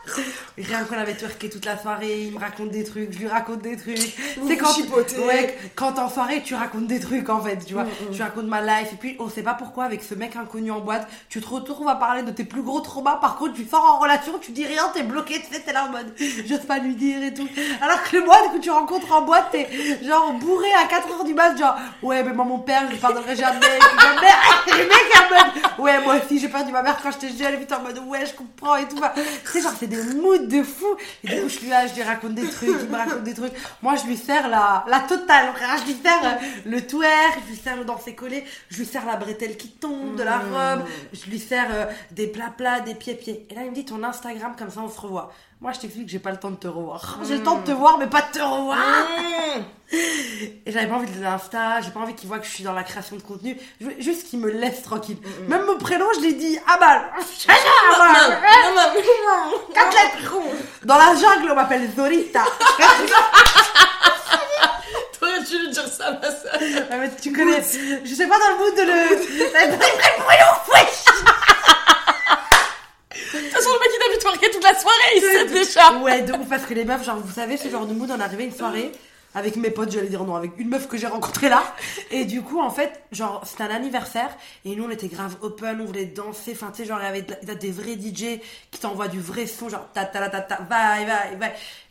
Rien qu'on avait twerké toute la soirée, il me raconte des trucs, je lui raconte des trucs. C'est quand, ouais, quand en soirée tu racontes des trucs en fait, tu vois. Mm, mm. Tu racontes ma life et puis on sait pas pourquoi avec ce mec inconnu en boîte, tu te retrouves à parler de tes plus gros traumas. Par contre, tu sors en relation, tu dis rien, t'es bloqué, tu sais, t'es là en mode, j'ose pas lui dire et tout. Alors que le mois que tu rencontres en boîte, t'es genre bourré à 4h du mat, genre ouais, mais moi mon père, je lui pardonnerai jamais. Et le mec en mode ouais, moi aussi j'ai perdu ma mère quand j'étais jeune, et puis en mode ouais, je comprends et tout. C'est genre, c'est des moods de fou. Et du coup, je lui, je lui raconte des trucs, il me raconte des trucs. Moi, je lui sers la, la totale, Je lui sers euh, le twerk, je lui sers le danser collé, je lui sers la bretelle qui tombe de la mmh. robe, je lui sers euh, des plats plats, des pieds pieds. Et là, il me dit ton Instagram, comme ça, on se revoit. Moi, je t'explique que j'ai pas le temps de te revoir. J'ai le temps de te voir, mais pas de te revoir. Mmh. Et j'avais pas envie de l'insta, j'ai pas envie qu'il voit que je suis dans la création de contenu. Je juste qu'il me laisse tranquille. Mmh. Même mon prénom, je l'ai dit à balle. Dans la jungle, on m'appelle Zorita. T'aurais dû dire ça, ma soeur. Ah, mais tu connais. Je sais pas dans le mood de le. De toute façon, le mec toute la soirée, sait déjà. Ouais, de ouf, parce que les meufs, genre, vous savez, ce genre de mood, on arrivait une soirée avec mes potes, j'allais dire non, avec une meuf que j'ai rencontrée là. Et du coup, en fait, genre, c'était un anniversaire et nous, on était grave open, on voulait danser. Enfin, tu sais, genre, il y avait des vrais DJ qui t'envoient du vrai son, genre, ta ta ta ta, va, va, va.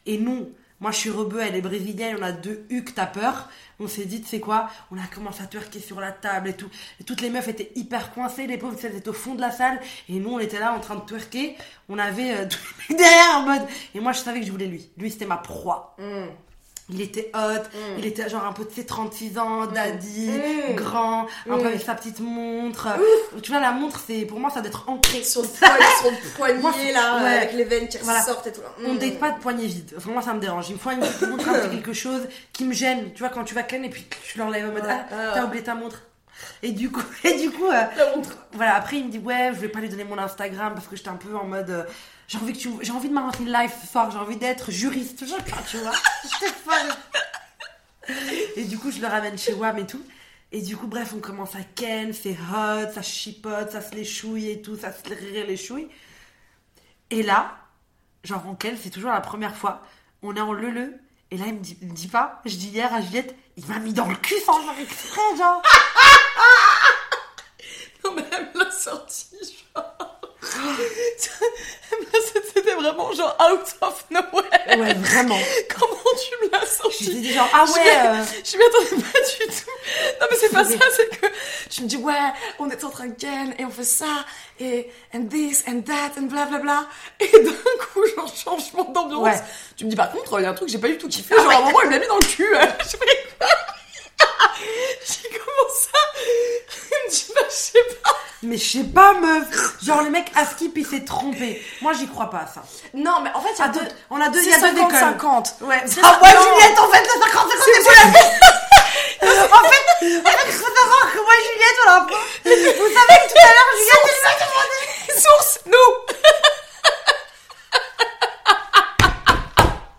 Et nous, moi, je suis rebeu, elle est brésilienne, on a deux hucs tapeurs. On s'est dit, tu quoi, on a commencé à twerker sur la table et tout. Et toutes les meufs étaient hyper coincées, les pauvres, elles étaient au fond de la salle. Et nous, on était là en train de twerker. On avait euh, derrière en mode. Et moi, je savais que je voulais lui. Lui, c'était ma proie. Mm. Il était hot, mm. il était genre un peu de ses 36 ans, mm. daddy, mm. grand, un peu avec sa petite montre. Tu vois, la montre, c'est pour moi, ça doit être ancré. Sur le, poignet, poignet là, avec les veines qui sortent et tout. On date pas de poignet vide. Vraiment, moi, ça me dérange. Il me faut une petite montre, quelque chose qui me gêne. Tu vois, quand tu vas ken et puis tu l'enlèves en mode, ah, t'as oublié ta montre. Et du coup, et du coup, euh, voilà. Après, il me dit ouais, je vais pas lui donner mon Instagram parce que j'étais un peu en mode, euh, j'ai envie que tu, j'ai envie de m'inventer une live ce soir, j'ai envie d'être juriste, je pas, tu vois. et du coup, je le ramène chez WAM et tout. Et du coup, bref, on commence à ken, c'est hot, ça chipote, ça se les chouille et tout, ça se rire les chouilles. Et là, genre en ken, c'est toujours la première fois, on est en leu et là, il me dit, il me dit pas, je dis hier à Juliette, il m'a mis dans le cul sans faire exprès, genre. non, mais elle me l'a sorti, genre. C'était vraiment genre out of nowhere. Ouais, vraiment. Comment tu me l'as sorti Je genre, ah ouais. Je m'y attendais pas du tout. Non, mais c'est pas ça, c'est que tu me dis, ouais, on est en train de et on fait ça, et and this and that and bla Bla, bla. Et d'un coup, genre, changement d'ambiance. Tu me dis, par contre, il y a un truc que j'ai pas du tout kiffé. Genre, à un moment, il m'a mis dans le cul. Je J'ai commencé à... Il me bah, je sais pas. Mais je sais pas, meuf. Genre, le mec Askip, il s'est trompé. Moi, j'y crois pas, ça. Non, mais en fait, il y a deux... On a deux, il y a deux écoles. 50. Ouais. Ah, moi, Juliette, en fait, le 50, 50, c'est la en fait, il faut savoir que moi, Juliette, on a Vous savez que tout à l'heure, Juliette, elle m'a demandé. Source, nous.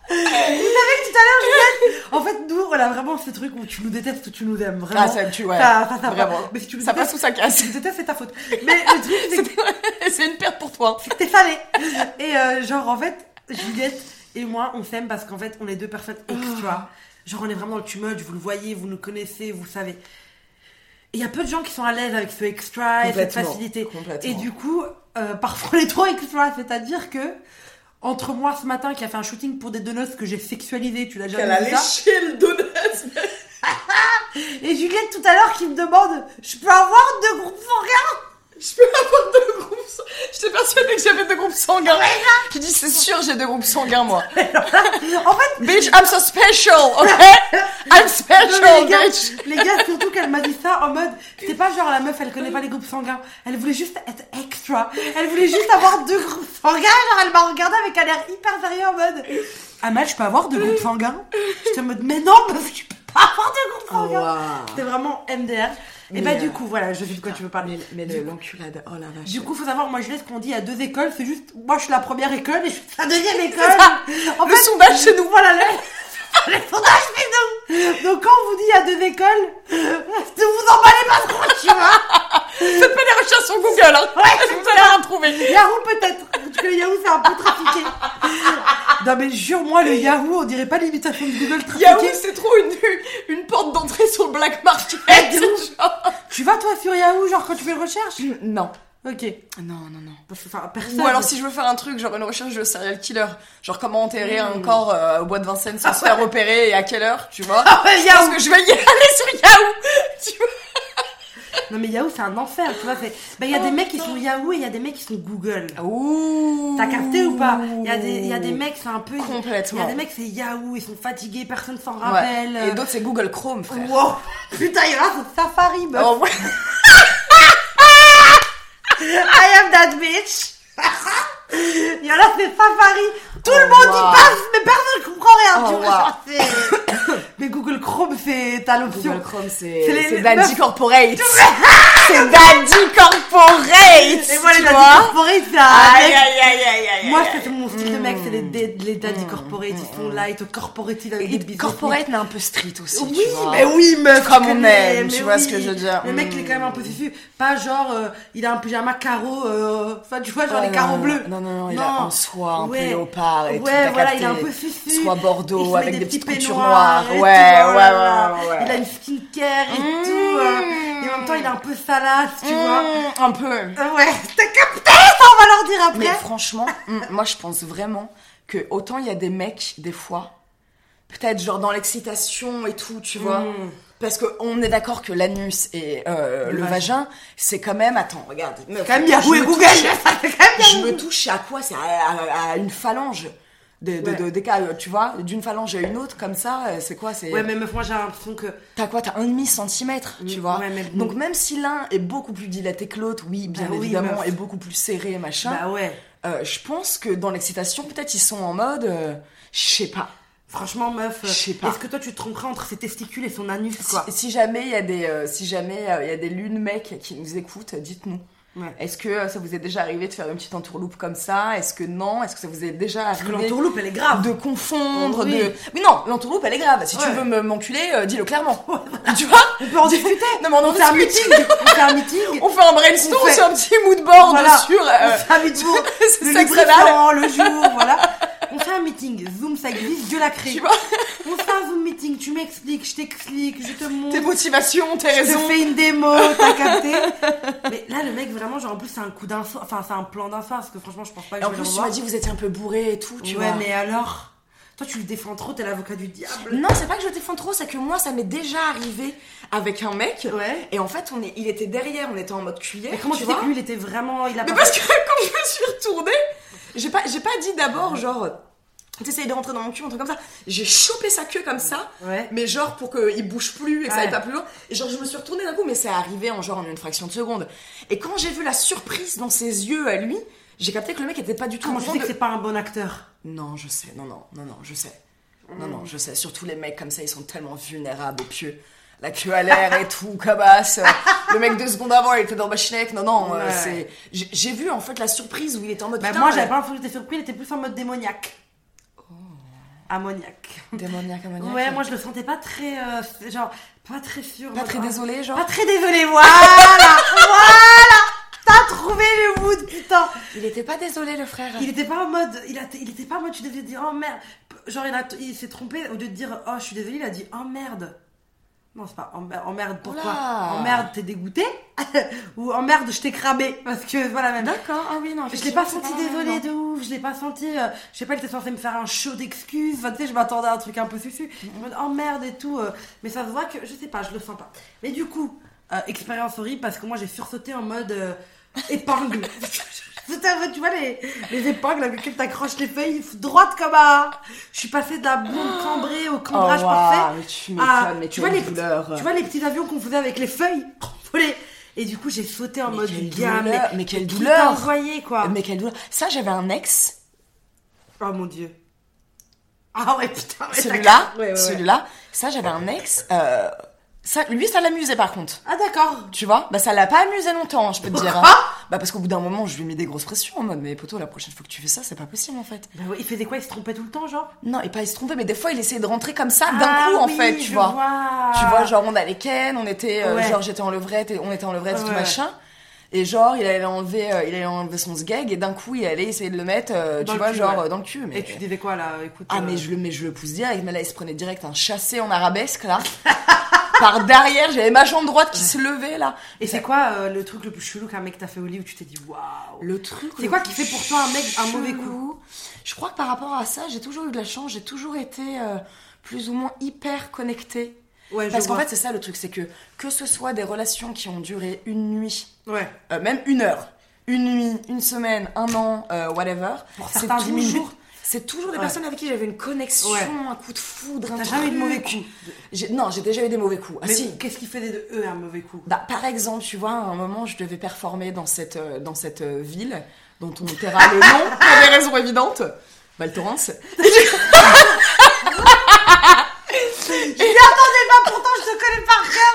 Vous savez que tout à l'heure, Juliette, en fait, nous, on a vraiment ce truc où tu nous détestes ou tu nous aimes. Vraiment. Ah, ça, tu, ouais. Ça, ça, ça, vraiment. Mais si tu ça passe ou ça casse. Si tu détestes, c'est ta faute. Mais le truc, c'est c'est une perte pour toi. T'es salé. Et euh, genre, en fait, Juliette et moi, on s'aime parce qu'en fait, on est deux personnes extra. Genre, on est vraiment dans le tumult, vous le voyez, vous nous connaissez, vous savez. Et il y a peu de gens qui sont à l'aise avec ce extra et cette facilité. Et du coup, euh, parfois on est trop extra, c'est-à-dire que entre moi ce matin qui a fait un shooting pour des donuts que j'ai sexualisé, tu l'as déjà vu Elle a léché le donut Et Juliette tout à l'heure qui me demande Je peux avoir deux groupes rien je peux avoir deux groupes J'étais persuadée que j'avais deux groupes sanguins. Qui dit c'est sûr j'ai deux groupes sanguins moi. en fait, bitch, I'm so special, ok? I'm special, les gars, bitch. Les gars, surtout qu'elle m'a dit ça en mode, c'est pas genre la meuf, elle connaît pas les groupes sanguins. Elle voulait juste être extra. Elle voulait juste avoir deux groupes sanguins. Genre, elle m'a regardé avec un air hyper sérieux en mode, Amal, je peux avoir deux groupes sanguins? J'étais en mode, mais non, meuf, tu peux pas avoir deux groupes sanguins. C'était vraiment MDR. Et bah, du coup, voilà, je sais de quoi tu veux parler. Mais l'enculade, oh la vache. Du coup, faut savoir, moi, je laisse qu'on dit à deux écoles, c'est juste, moi, je suis la première école et je suis la deuxième école. En le sondage chez nous. Voilà, chez nous. Donc, quand on vous dit à deux écoles, ne vous emballez pas trop, tu vois. Faites pas des recherches sur Google, hein. Ouais, vous allez rien trouver. Yahoo, peut-être. Parce que Yahoo, c'est un peu trafiqué. non, mais jure-moi, le Yahoo, on dirait pas l'imitation de Google trafiqué. Yahoo, c'est trop une, une porte d'entrée sur le black market. Tu vas, toi, sur Yahoo, genre, quand tu fais une recherche? Non. Ok. Non, non, non. Enfin, personne... Ou alors si je veux faire un truc, genre une recherche de serial killer, genre comment enterrer un hmm. corps euh, au bois de Vincennes sans se faire opérer et à quelle heure, tu vois? Ah ouais, Je pense que je vais y aller sur Yahoo, tu vois? Non mais Yahoo c'est un enfer, tu vois. Bah il y a des mecs qui sont Yahoo et il y a des mecs qui sont Google. Ouh. T'as capté ou pas? Il y a des, mecs c'est un peu. Complètement. Il y a des mecs c'est Yahoo, ils sont fatigués, personne s'en rappelle. Et d'autres c'est Google Chrome, frère. Wow. Putain, il y en a c'est Safari, meuf. Oh, I am that bitch. il y en a c'est Safari. Tout le monde y passe, mais personne ne comprend rien. tu oh, vois, mais Google Chrome, c'est ta l'option. Google Chrome, c'est c'est Daddy Corporate. c'est Daddy Corporate. Et moi, les Daddy Corporate, c'est Aïe, aïe, aïe, aïe, Moi, c'est mon style de mec, c'est les, les Daddy Corporate. Ils sont light, corporative avec des business. Corporate, mais un peu street aussi. Oui, mais oui, meuf. Comme on aime, tu vois ce que je veux dire. Le mec, il est quand même un peu fifu. Pas genre, euh, il a un pyjama carreau, euh, enfin, tu vois, genre les carreaux bleus. Non, non, non, il a en soie, un peu léopard et tout. Ouais, voilà, il est un peu fifu. Soit Bordeaux avec des petites coutures noires. Ouais, ouais, ouais, Il a une skincare et mmh. tout. Euh, et en même temps, il est un peu salace, tu vois. Mmh, un peu. Ouais, t'as capté On va leur dire après. Mais franchement, mmh, moi, je pense vraiment que autant il y a des mecs, des fois, peut-être genre dans l'excitation et tout, tu vois. Parce qu'on est d'accord que l'anus et euh, le, vagin, c'est quand même. Attends, regarde. Quand même Yahoo et Google. Je me touche à quoi? C'est à, une phalange. De, de, des cas, tu vois, d'une phalange à une autre, comme ça, euh, c'est quoi? C'est Ouais, mais moi j'ai l'impression que. T'as quoi? T'as un demi centimètre, tu vois? Donc même si l'un est beaucoup plus dilaté que l'autre, oui, bien bah évidemment, et beaucoup plus serré, machin. Bah ouais. Euh, je pense que dans l'excitation, peut-être ils sont en mode. je sais pas. Franchement, meuf. Est-ce que toi tu te tromperais entre ses testicules et son anus quoi si, jamais il y a des, si jamais il y a des lunes mecs qui nous écoutent, dites-nous. Est-ce que euh, ça vous est déjà arrivé de faire une petite entourloupe comme ça? Est-ce que non? Est-ce que ça vous est déjà arrivé L'entourloupe, elle est grave. De confondre, oui. de. Mais non, l'entourloupe, elle est grave. Si tu veux m'enculer, euh, dis-le clairement. tu vois? On peut en discuter. Non, mais on, on fait un meeting. on fait un meeting. On fait un brainstorm fait... sur un petit mood board sur. Euh, on fait un meeting. c'est ça le jour, voilà. On fait un meeting. Zoom, ça existe, Dieu l'a créé. Tu vois On fait un Zoom meeting, tu m'expliques, je t'explique, je te montre. Tes motivations, tes Je te raisons. fais une démo, t'as capté Mais là, le mec, vraiment, genre, en plus, c'est un coup d'un soir. Enfin, c'est un plan d'un soir, parce que franchement, je pense pas que Et en je vais plus, le tu m'as dit vous étiez un peu bourré et tout, tu ouais, vois. mais alors? Toi, tu le défends trop, t'es l'avocat du diable. Non, c'est pas que je défends trop, c'est que moi, ça m'est déjà arrivé avec un mec. Ouais. Et en fait, on est, il était derrière, on était en mode cuillère. Mais comment tu sais que lui, il était vraiment. Il a Mais pas parce que quand je me suis retournée, j'ai pas, j'ai pas dit d'abord, genre, t'essayes de rentrer dans mon cul, un truc comme ça. J'ai chopé sa queue comme ça, Ouais. mais genre pour qu'il bouge plus et que ça Ouais. aille pas plus loin. Et genre, je me suis retournée d'un coup, mais c'est arrivé en genre en une fraction de seconde. Et quand j'ai vu la surprise dans ses yeux à lui, j'ai capté que le mec était pas du tout Comment tu sais que de- c'est pas un bon acteur? Non, je sais, non, non, non, non, je sais. Non, non, je sais. Surtout les mecs comme ça, ils sont tellement vulnérables et pieux. La queue à l'air et tout, cabasse. Le mec deux secondes avant, il était dans ma chinette. Non, non, euh, Ouais. c'est. J'ai vu en fait la surprise où il était en mode. Bah, moi, j'avais pas l'impression que j'étais surpris, il était plus en mode démoniaque. Ammoniaque. Démoniaque, ammoniaque. Ouais, moi je le sentais pas très. euh, genre, pas très sûr. Pas très désolé, genre. Pas très désolé, voilà Voilà T'as trouvé le mood, putain Il était pas désolé, le frère. Il était pas en mode. Il, a, il était pas en mode, tu devais dire oh merde. Genre, il, a- il s'est trompé, au lieu de dire oh je suis désolé, il a dit oh merde. Non, c'est pas oh mer- oh merde, pourquoi Oula. Oh merde, t'es dégoûté Ou oh merde, je t'ai cramé Parce que voilà, même. D'accord, ah oui, non. Je l'ai pas senti désolée de ouf, je l'ai pas senti. euh, je sais pas, il était censé me faire un show d'excuses. Enfin, tu sais, je m'attendais à un truc un peu. Je me dis, oh merde et tout. euh, mais ça se voit que, je sais pas, je le sens pas. Mais du coup, euh, expérience horrible parce que moi j'ai sursauté en mode épingle. Putain, tu vois les, les épingles avec lesquelles t'accroches les feuilles droites comme un. Je suis passée de la blonde cambrée au cambrage Oh, parfait. mais tu à- mais tu vois, les, douleur. tu vois les petits avions qu'on faisait avec les feuilles. Et du coup, j'ai sauté en Mais mode gars, mais quelle douleur. envoyé quoi Mais quelle douleur. Ça, j'avais un ex. Oh mon dieu. Ah ouais, putain. Celui-là, ouais, ouais. celui-là. Ça, j'avais un ex. euh, ça, lui, ça l'amusait par contre. Ah d'accord. Tu vois? Bah ça l'a pas amusé longtemps, je peux te dire. hein. Bah parce qu'au bout d'un moment, je lui ai mis des grosses pressions en mode mais poto, la prochaine fois que tu fais ça, c'est pas possible en fait. Bah ouais, il faisait quoi? Il se trompait tout le temps, genre? Non, et pas il se trompait, mais des fois il essayait de rentrer comme ça d'un Ah coup en oui, fait, tu je vois. Tu vois, genre on allait ken, on était, euh, Ouais. genre j'étais en levrette et on était en levrette et tout Ouais. machin. Et genre il allait enlever, euh, il allait enlever son sgeg et d'un coup il allait essayer de le mettre, euh, tu le vois, cul, genre ouais. euh, dans le cul. Mais... Et tu disais quoi là Écoute. Ah mais je le, mais je le pousse direct, mais là il se prenait direct un chassé en arabesque là. Par derrière, j'avais ma jambe droite qui se levait là. Et c'est quoi euh, le truc le plus chelou qu'un mec t'a fait au lit où tu t'es dit waouh? Le truc. C'est quoi qui fait pour toi un mec un mauvais chelou, Je crois que par rapport à ça, j'ai toujours eu de la chance, j'ai toujours été euh, plus ou moins hyper connectée. Ouais, Parce qu'en fait, c'est ça le truc, c'est que que ce soit des relations qui ont duré une nuit, Ouais. euh, même une heure, une nuit, une semaine, un an, euh, whatever, Pour c'est certains, dix minutes. toujours, c'est toujours des Ouais. personnes avec qui j'avais une connexion, Ouais. un coup de foudre, un T'as jamais eu de truc. mauvais coups J'ai- Non, j'ai déjà eu des mauvais coups. Ah Mais si. qu'est-ce qui faisait de eux un mauvais coup? Bah, par exemple, tu vois, à un moment, je devais performer dans cette, euh, dans cette euh, ville dont on taira le nom pour des raisons évidentes. Val Thorens. Je m'y attendais pas, pourtant je te connais par cœur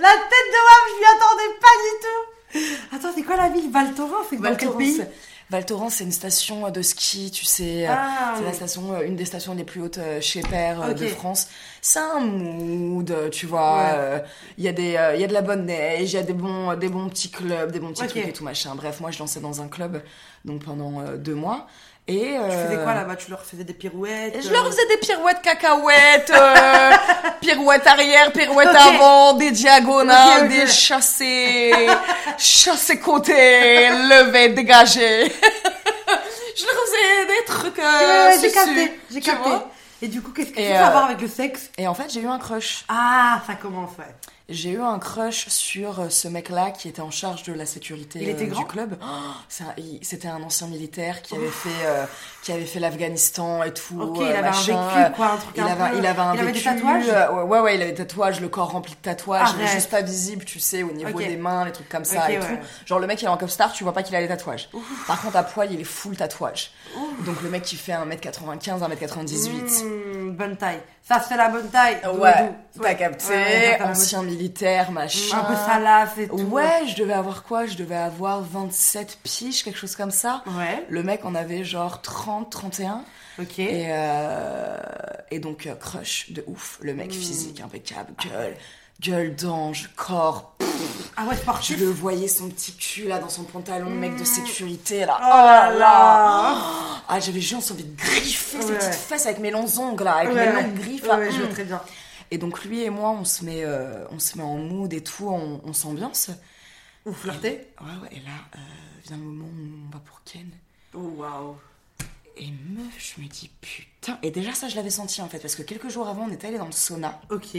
La tête de Wam, je m'y attendais pas du tout Attends, c'est quoi la ville? Val Thorens C'est dans Val quel Thorens. pays? Val Thorens, c'est une station de ski, tu sais. euh, Ah, c'est la station, euh, une des stations les plus hautes euh, chez Père euh, de France. C'est un mood, euh, tu vois. Ouais. euh, Il y a des, euh, y a de la bonne neige, il y a des bons, des bons petits clubs, des bons petits Ok. trucs et tout machin. Bref, moi, je dansais dans un club donc pendant euh, deux mois. Et euh, Tu faisais quoi là-bas? Tu leur faisais des pirouettes Et je euh, leur faisais des pirouettes cacahuètes, euh, pirouettes arrière, pirouettes avant, des diagonales, des chassés, chassés côté, levés, dégagés. je leur faisais des trucs. Euh, j'ai capté, j'ai capté. Et du coup, qu'est-ce que ça a à euh, voir avec le sexe? Et en fait, j'ai eu un crush. Ah, ça commence, ouais. J'ai eu un crush sur euh, ce mec-là qui était en charge de la sécurité Il était euh, grand? du club. Oh, C'était un ancien militaire qui avait fait, euh, qui avait fait l'Afghanistan et tout. Ok, il avait machin, un vécu, quoi, un truc il un avait, peu- il avait un il avait des tatouages? ouais, ouais, ouais, il avait des tatouages, le corps rempli de tatouages, mais juste pas visible, tu sais, au niveau des mains, les trucs comme ça et ouais. tout. Genre le mec il est en costard, tu vois pas qu'il a des tatouages. Par contre à poil, il est full tatouage. Donc le mec qui fait 1m95, 1m98. Mmh, bonne taille. Ça, c'est la bonne taille. Ouais, Doudou. t'as Ouais, capté, ouais, ancien militaire, machin. Un peu salace et tout. Ouais, je devais avoir quoi? Je devais avoir 27 piges, quelque chose comme ça. Ouais, Le mec en avait genre 30, 31. ok. Et, euh, et donc, euh, crush de ouf. Le mec physique, impeccable, gueule, gueule d'ange, corps. Ah ouais, Je le voyais son petit cul là dans son pantalon, mec de mmh. sécurité là. Oh là là Ah, j'avais juste envie de griffer ses petites fesses avec mes longs ongles là, avec mes longues griffes là. Ouais, je vois mmh. très bien. Et donc lui et moi, on se met, euh, on se met en mood et tout, on, on s'ambiance. Vous flirtez? Ouais, ouais. Et là, euh, vient le moment où on va pour Ken. Oh, waouh. Et meuf, je me dis putain. Et déjà, ça, je l'avais senti en fait, parce que quelques jours avant, on était allé dans le sauna. Ok.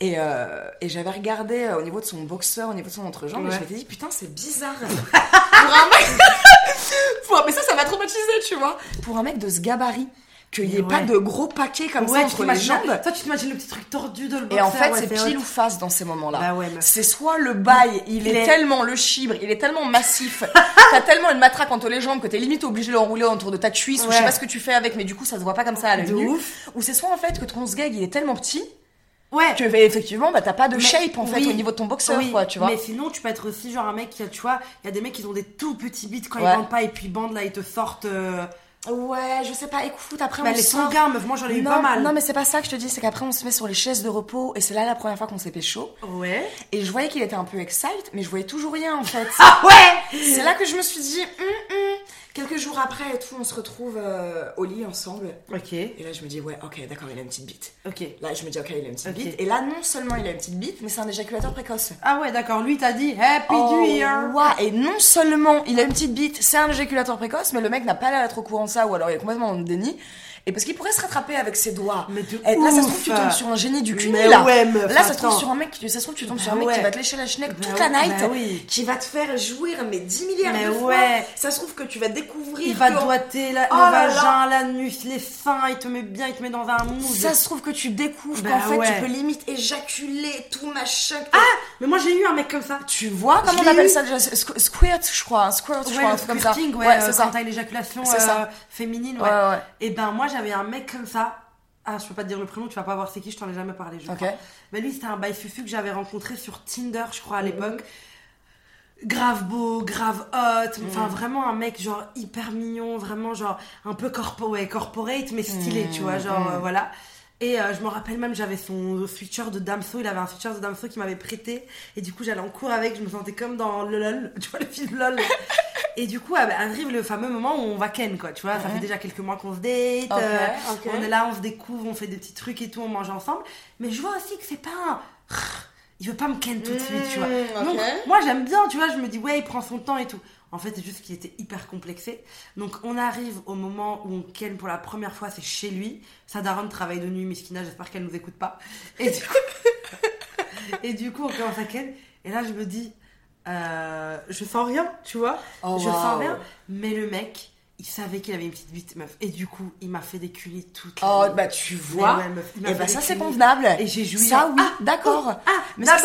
Et, euh, et j'avais regardé euh, au niveau de son boxeur, au niveau de son entrejambe, et je m'étais dit putain, c'est bizarre. pour un mec. Mais ça, ça m'a traumatisé, tu vois. Pour un mec de ce gabarit qu'il n'y ait pas de gros paquets comme ça entre les jambes. Toi, tu t'imagines le petit truc tordu de le Et en fait, c'est pile ou face dans ces moments-là. Bah c'est soit le bail, il, est, tellement le chibre, il est tellement massif, t'as tellement une matraque entre les jambes que t'es limite obligé de l'enrouler autour de ta cuisse, ou je sais pas ce que tu fais avec, mais du coup, ça se voit pas comme ça à l'œil nu. Ou c'est soit en fait que ton sgeg, il est tellement petit. Ouais. Que effectivement, bah t'as pas de shape en fait au niveau de ton boxeur, quoi, tu vois. Mais sinon, tu peux être aussi genre un mec qui, tu vois, il y a des mecs qui ont des tout petits bits quand ils bandent pas et puis bandent là, ils te sortent. Euh, Ouais, je sais pas, écoute, après bah, on les sort... meuf, moi j'en ai eu pas mal. Non, mais c'est pas ça que je te dis, c'est qu'après on se met sur les chaises de repos et c'est là la première fois qu'on s'est chaud. Ouais. Et je voyais qu'il était un peu excited, mais je voyais toujours rien en fait. ah ouais C'est là que je me suis dit, hum, hum. Quelques jours après et tout, on se retrouve euh, au lit ensemble. Ok. Et là, je me dis, ouais, ok, d'accord, il a une petite bite. Ok. Là, je me dis, ok, il a une petite bite. Et là, non seulement il a une petite bite, mais c'est un éjaculateur précoce. Ah ouais, d'accord. Lui, t'as dit Happy oh, New Year. Ouais, et non seulement il a une petite bite, c'est un éjaculateur précoce, mais le mec n'a pas l'air d'être au courant de ça, ou alors il est complètement dans le déni. Et parce qu'il pourrait se rattraper avec ses doigts. Mais de et là, ça se trouve, tu tombes sur un génie du cul. là. Ouais, meuf, là, ça se trouve sur un mec, ça se trouve, tu tombes sur un mec qui va te lécher la bah toute la night. Bah oui. Qui va te faire jouir, mais 10 milliards mais de ouais. fois. Ça se trouve que tu vas découvrir. Il va doiter la, oh le vagin, l'anus, les seins, il te met bien, il te met dans un mood. Ça se trouve que tu découvres bah qu'en fait, tu peux limite éjaculer tout machin. Ah! Mais moi, j'ai eu un mec comme ça. Tu vois comment on appelle ça déjà? Squirt, je crois. Squirt, je crois, un truc comme ça. Ouais, c'est ça. L'éjaculation euh, féminine, ouais. Et ben, moi, j'avais un mec comme ça ah, je peux pas te dire le prénom, tu vas pas voir c'est qui, je t'en ai jamais parlé, je crois. Mais lui, c'était un bail fufu que j'avais rencontré sur Tinder, je crois, à mhm. l'époque. Grave beau, grave hot, enfin mhm. vraiment un mec genre hyper mignon, vraiment genre un peu corporate, mais stylé, tu vois, genre euh, voilà. Et euh, je me rappelle même, j'avais son sweatshirt de Damso, il avait un sweatshirt de Damso qui m'avait prêté. Et du coup, j'allais en cours avec, je me sentais comme dans le LOL, tu vois le film LOL. et du coup, ah, bah, arrive le fameux moment où on va ken, quoi, tu vois. Ça fait déjà quelques mois qu'on se date, euh, on est là, on se découvre, on fait des petits trucs et tout, on mange ensemble. Mais je vois aussi que c'est pas un... Il veut pas me ken tout de suite, tu vois. Mmh, Donc, moi, j'aime bien, tu vois, je me dis, ouais, il prend son temps et tout. En fait, c'est juste qu'il était hyper complexé. Donc, on arrive au moment où on ken pour la première fois, c'est chez lui. Sa daronne travaille de nuit, Miskina, j'espère qu'elle nous écoute pas. Et du coup, et du coup on commence à ken. Et là, je me dis, euh, je sens rien, tu vois. Oh, je sens rien. Mais le mec, il savait qu'il avait une petite bite meuf. Et du coup il m'a fait des culis toute la oh bah tu vois. et bah ça c'est convenable. Et j'ai joué ça oui d'accord. ah, mais ça, non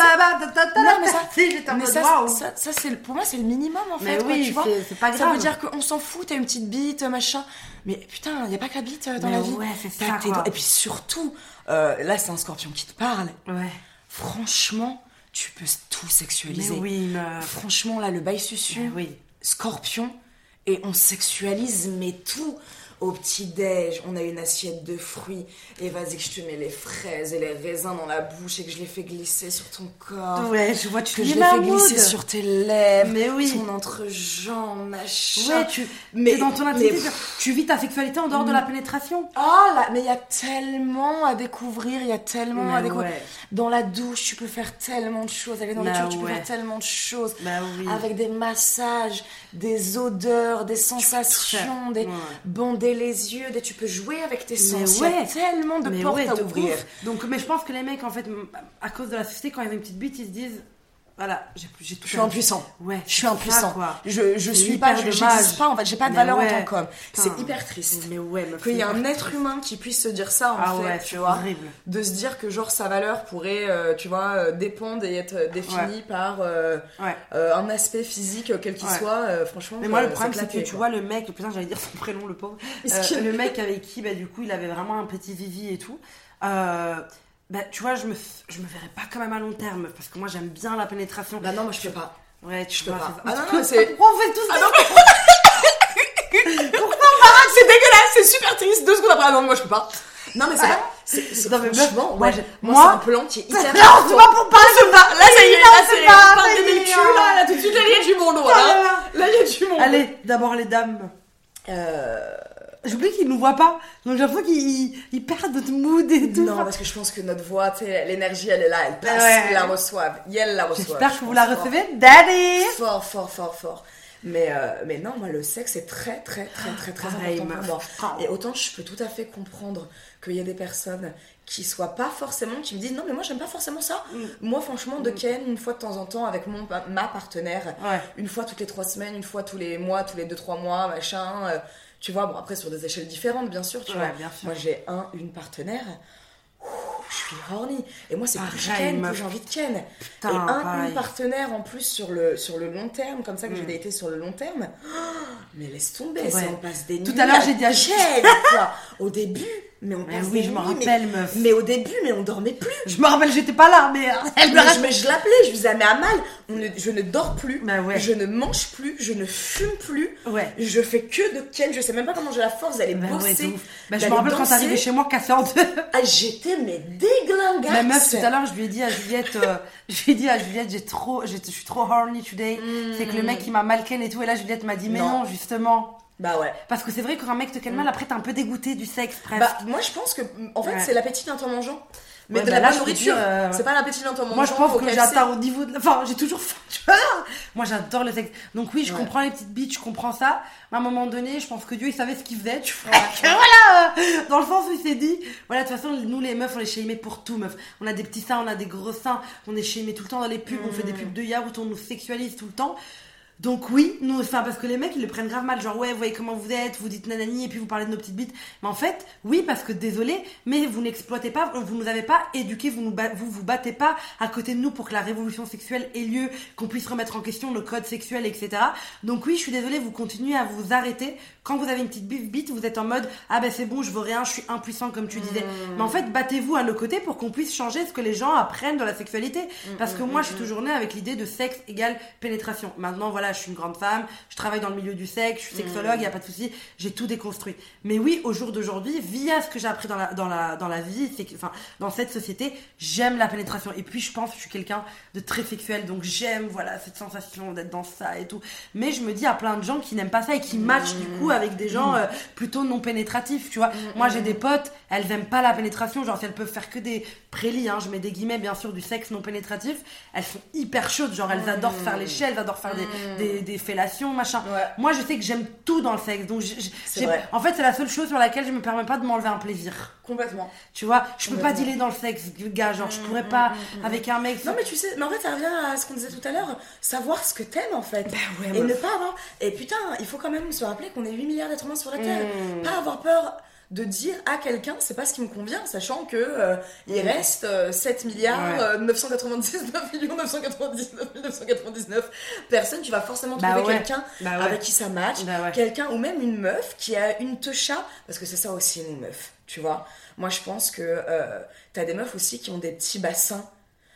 mais ça mais ça, ça, ça c'est pour moi c'est le minimum en fait mais oui tu vois. c'est pas grave ça veut dire qu'on s'en fout t'as une petite bite machin. Mais putain y a pas que la bite dans la vie. ouais c'est ça quoi. et puis surtout euh, là c'est un scorpion qui te parle. Ouais. Franchement tu peux tout sexualiser. Mais oui franchement là le bail susu oui. scorpion et on sexualise mais tout au petit-déj, on a une assiette de fruits, et vas-y que je te mets les fraises et les raisins dans la bouche et que je les fais glisser sur ton corps. Ouais, je vois, tu que je les fais glisser sur tes lèvres, mais oui. ton entrejambe, machin. Ouais, tu, mais dans ton intimité, tu vis ta sexualité en dehors de la mm. pénétration. Oh là, mais il y a tellement à découvrir, il y a tellement à découvrir. Dans la douche, tu peux faire tellement de choses, avec la nourriture, tu peux faire tellement de choses. Bah oui. Avec des massages, des odeurs, des sensations, des les yeux, tu peux jouer avec tes sens. Il y a tellement de portes à ouvrir. Donc, mais je pense que les mecs, en fait, à cause de la société, quand ils ont une petite bite, ils se disent voilà, j'ai tout. Je suis impuissant. Ouais. Je suis impuissant. quoi. Je je suis pas, je n'existe pas en fait, j'ai pas de valeur en tant qu'homme. C'est hyper triste. Mais ouais, qu'il y ait un être humain qui puisse se dire ça en ah fait, ouais, tu vois. Horrible. De se dire que genre sa valeur pourrait, euh, tu vois, euh, dépendre et être définie par euh, un aspect physique quel qu'il soit. franchement. Mais moi le problème c'est que tu vois le mec, putain j'allais dire son prénom le pauvre. le mec avec qui bah du coup il avait vraiment un petit vivi et tout. Bah, tu vois, je me, je me verrais pas quand même à long terme, parce que moi j'aime bien la pénétration. Bah non, moi je peux pas. Ouais, tu peux pas. Ah non, non, c'est. Pourquoi on fait tout ça Pourquoi on C'est dégueulasse, c'est super triste. Deux secondes après, ah non, moi je peux pas. Non, mais c'est pas. C'est Non, franchement, moi, ouais, moi, c'est un plan qui est hyper Non, c'est pas pour parler de ça. Là, ça y est, Non, là, c'est pas, pas est, cul, là, là, tout de suite, là, il y a du monde, Oh voilà. là là. Là, il y a du monde. Allez, d'abord les dames. Euh, J'oublie qu'ils nous voient pas. Donc j'ai l'impression qu'ils ils perdent notre mood et tout. Non, parce que je pense que notre voix, l'énergie, elle est là, elle passe, Ouais. ils la reçoivent. Et elle la reçoit. J'espère je que vous la fort. recevez. Daddy Fort, fort, fort, fort. Mais, euh, mais non, moi, le sexe est très, très, très, très, très Pareil, important pour moi. Et autant je peux tout à fait comprendre qu'il y a des personnes qui soient pas forcément, qui me disent non, mais moi, j'aime pas forcément ça. Mm. Moi, franchement, de Ken, une fois de temps en temps, avec mon, ma partenaire, Ouais. une fois toutes les trois semaines, une fois tous les mois, tous les deux, trois mois, machin. euh, tu vois, bon, après, sur des échelles différentes, bien sûr, tu Ouais, vois. bien sûr. Moi, j'ai un, une partenaire. ouh, Je suis horny. Et moi, c'est plus je Pareil, ken, plus j'ai envie de ken. Putain, et un, une partenaire en plus sur le, sur le long terme, comme ça que j'ai Mm. daté sur le long terme. Oh, mais laisse tomber, Ouais. ça, on passe des Tout à l'heure, j'ai dit à- ken. Au début, mais on Mais passe oui, je me nuits, mais- rappelle, meuf. Mais au début, mais on dormait plus. Je me rappelle, j'étais pas là, mais elle me Mais je, mais l'appelais, je lui disais, mais à mal, on ne- je ne dors plus, Bah ouais. je ne mange plus, je ne fume plus, Ouais. je fais que de ken, je sais même pas comment j'ai la force d'aller Bah bosser. Bah, je me rappelle quand danser. t'arrivais chez moi cassée en deux. Ah, j'étais mais déglingasse. Ma meuf, tout à l'heure, je lui ai dit à Juliette, euh, je lui ai dit à Juliette, j'ai trop, je suis trop horny today. C'est que le mec, il m'a mal ken et tout. Et là, Juliette m'a dit, mais non, Non. justement. Bah ouais. Parce que c'est vrai que quand un mec te ken mal, après, t'es un peu dégoûté du sexe, presque. Bah, moi je pense que en fait Ouais. c'est l'appétit d'un temps mangeant. Mais Ouais, de bah la là, nourriture. euh, C'est pas l'appétit d'un temps mangeant. Moi, je pense que j'atteins au niveau de. Enfin, j'ai toujours faim, tu vois. Moi, j'adore le sexe. Donc, oui, je Ouais. comprends les petites bites, je comprends ça. Mais à un moment donné, je pense que Dieu, il savait ce qu'il faisait, tu vois. Voilà euh, Dans le sens où il s'est dit, voilà, de toute façon, nous, les meufs, on est shamés pour tout, meuf. On a des petits seins, on a des gros seins, on est shamés tout le temps dans les pubs, on fait des pubs de yaourt, on nous sexualise tout le temps. Donc oui, nous, enfin, parce que les mecs, ils le prennent grave mal, genre, ouais, vous voyez comment vous êtes, vous dites nanani, et puis vous parlez de nos petites bites. Mais en fait, oui, parce que désolé, mais vous n'exploitez pas, vous nous avez pas éduqués, vous nous vous, vous battez pas à côté de nous pour que la révolution sexuelle ait lieu, qu'on puisse remettre en question nos codes sexuels, etc. Donc oui, je suis désolée, vous continuez à vous arrêter. Quand vous avez une petite bite, vous êtes en mode, ah ben c'est bon, je veux rien, je suis impuissant, comme tu disais. Mais en fait, battez-vous à nos côtés pour qu'on puisse changer ce que les gens apprennent de la sexualité. Parce que moi, je suis toujours née avec l'idée de sexe égale pénétration. Maintenant, voilà, je suis une grande femme, je travaille dans le milieu du sexe, je suis sexologue, il y a pas de souci, j'ai tout déconstruit. Mais oui, au jour d'aujourd'hui, via ce que j'ai appris dans la, dans la, dans la vie, enfin, dans cette société, j'aime la pénétration. Et puis, je pense que je suis quelqu'un de très sexuel, donc j'aime, voilà, cette sensation d'être dans ça et tout. Mais je me dis à plein de gens qui n'aiment pas ça et qui matchent du coup avec des gens euh, plutôt non pénétratifs, tu vois. Moi, j'ai des potes, elles aiment pas la pénétration, genre si elles peuvent faire que des prélis, hein, je mets des guillemets bien sûr du sexe non pénétratif, elles sont hyper chaudes, genre elles adorent faire les elles adorent faire des, des, des fellations, machin. Ouais. Moi, je sais que j'aime tout dans le sexe, donc j'ai- en fait, c'est la seule chose sur laquelle je me permets pas de m'enlever un plaisir. Complètement. Tu vois, je peux pas dealer dans le sexe, gars, genre je pourrais pas avec un mec. Non mais tu sais, mais en fait ça revient à ce qu'on disait tout à l'heure, savoir ce que t'aimes en fait. ouais, et meuf. ne pas avoir... Et putain, il faut quand même se rappeler qu'on est 8 milliards d'êtres humains sur la Terre. Pas avoir peur de dire à quelqu'un c'est pas ce qui me convient, sachant que euh, il reste euh, 7 milliards. Ouais. euh, 999 millions 999 999 personnes. Tu vas forcément Bah trouver ouais. quelqu'un Bah ouais. avec qui ça match, Bah quelqu'un ou même une meuf qui a une techa, parce que c'est ça aussi une meuf, tu vois. Moi je pense que euh, t'as des meufs aussi qui ont des petits bassins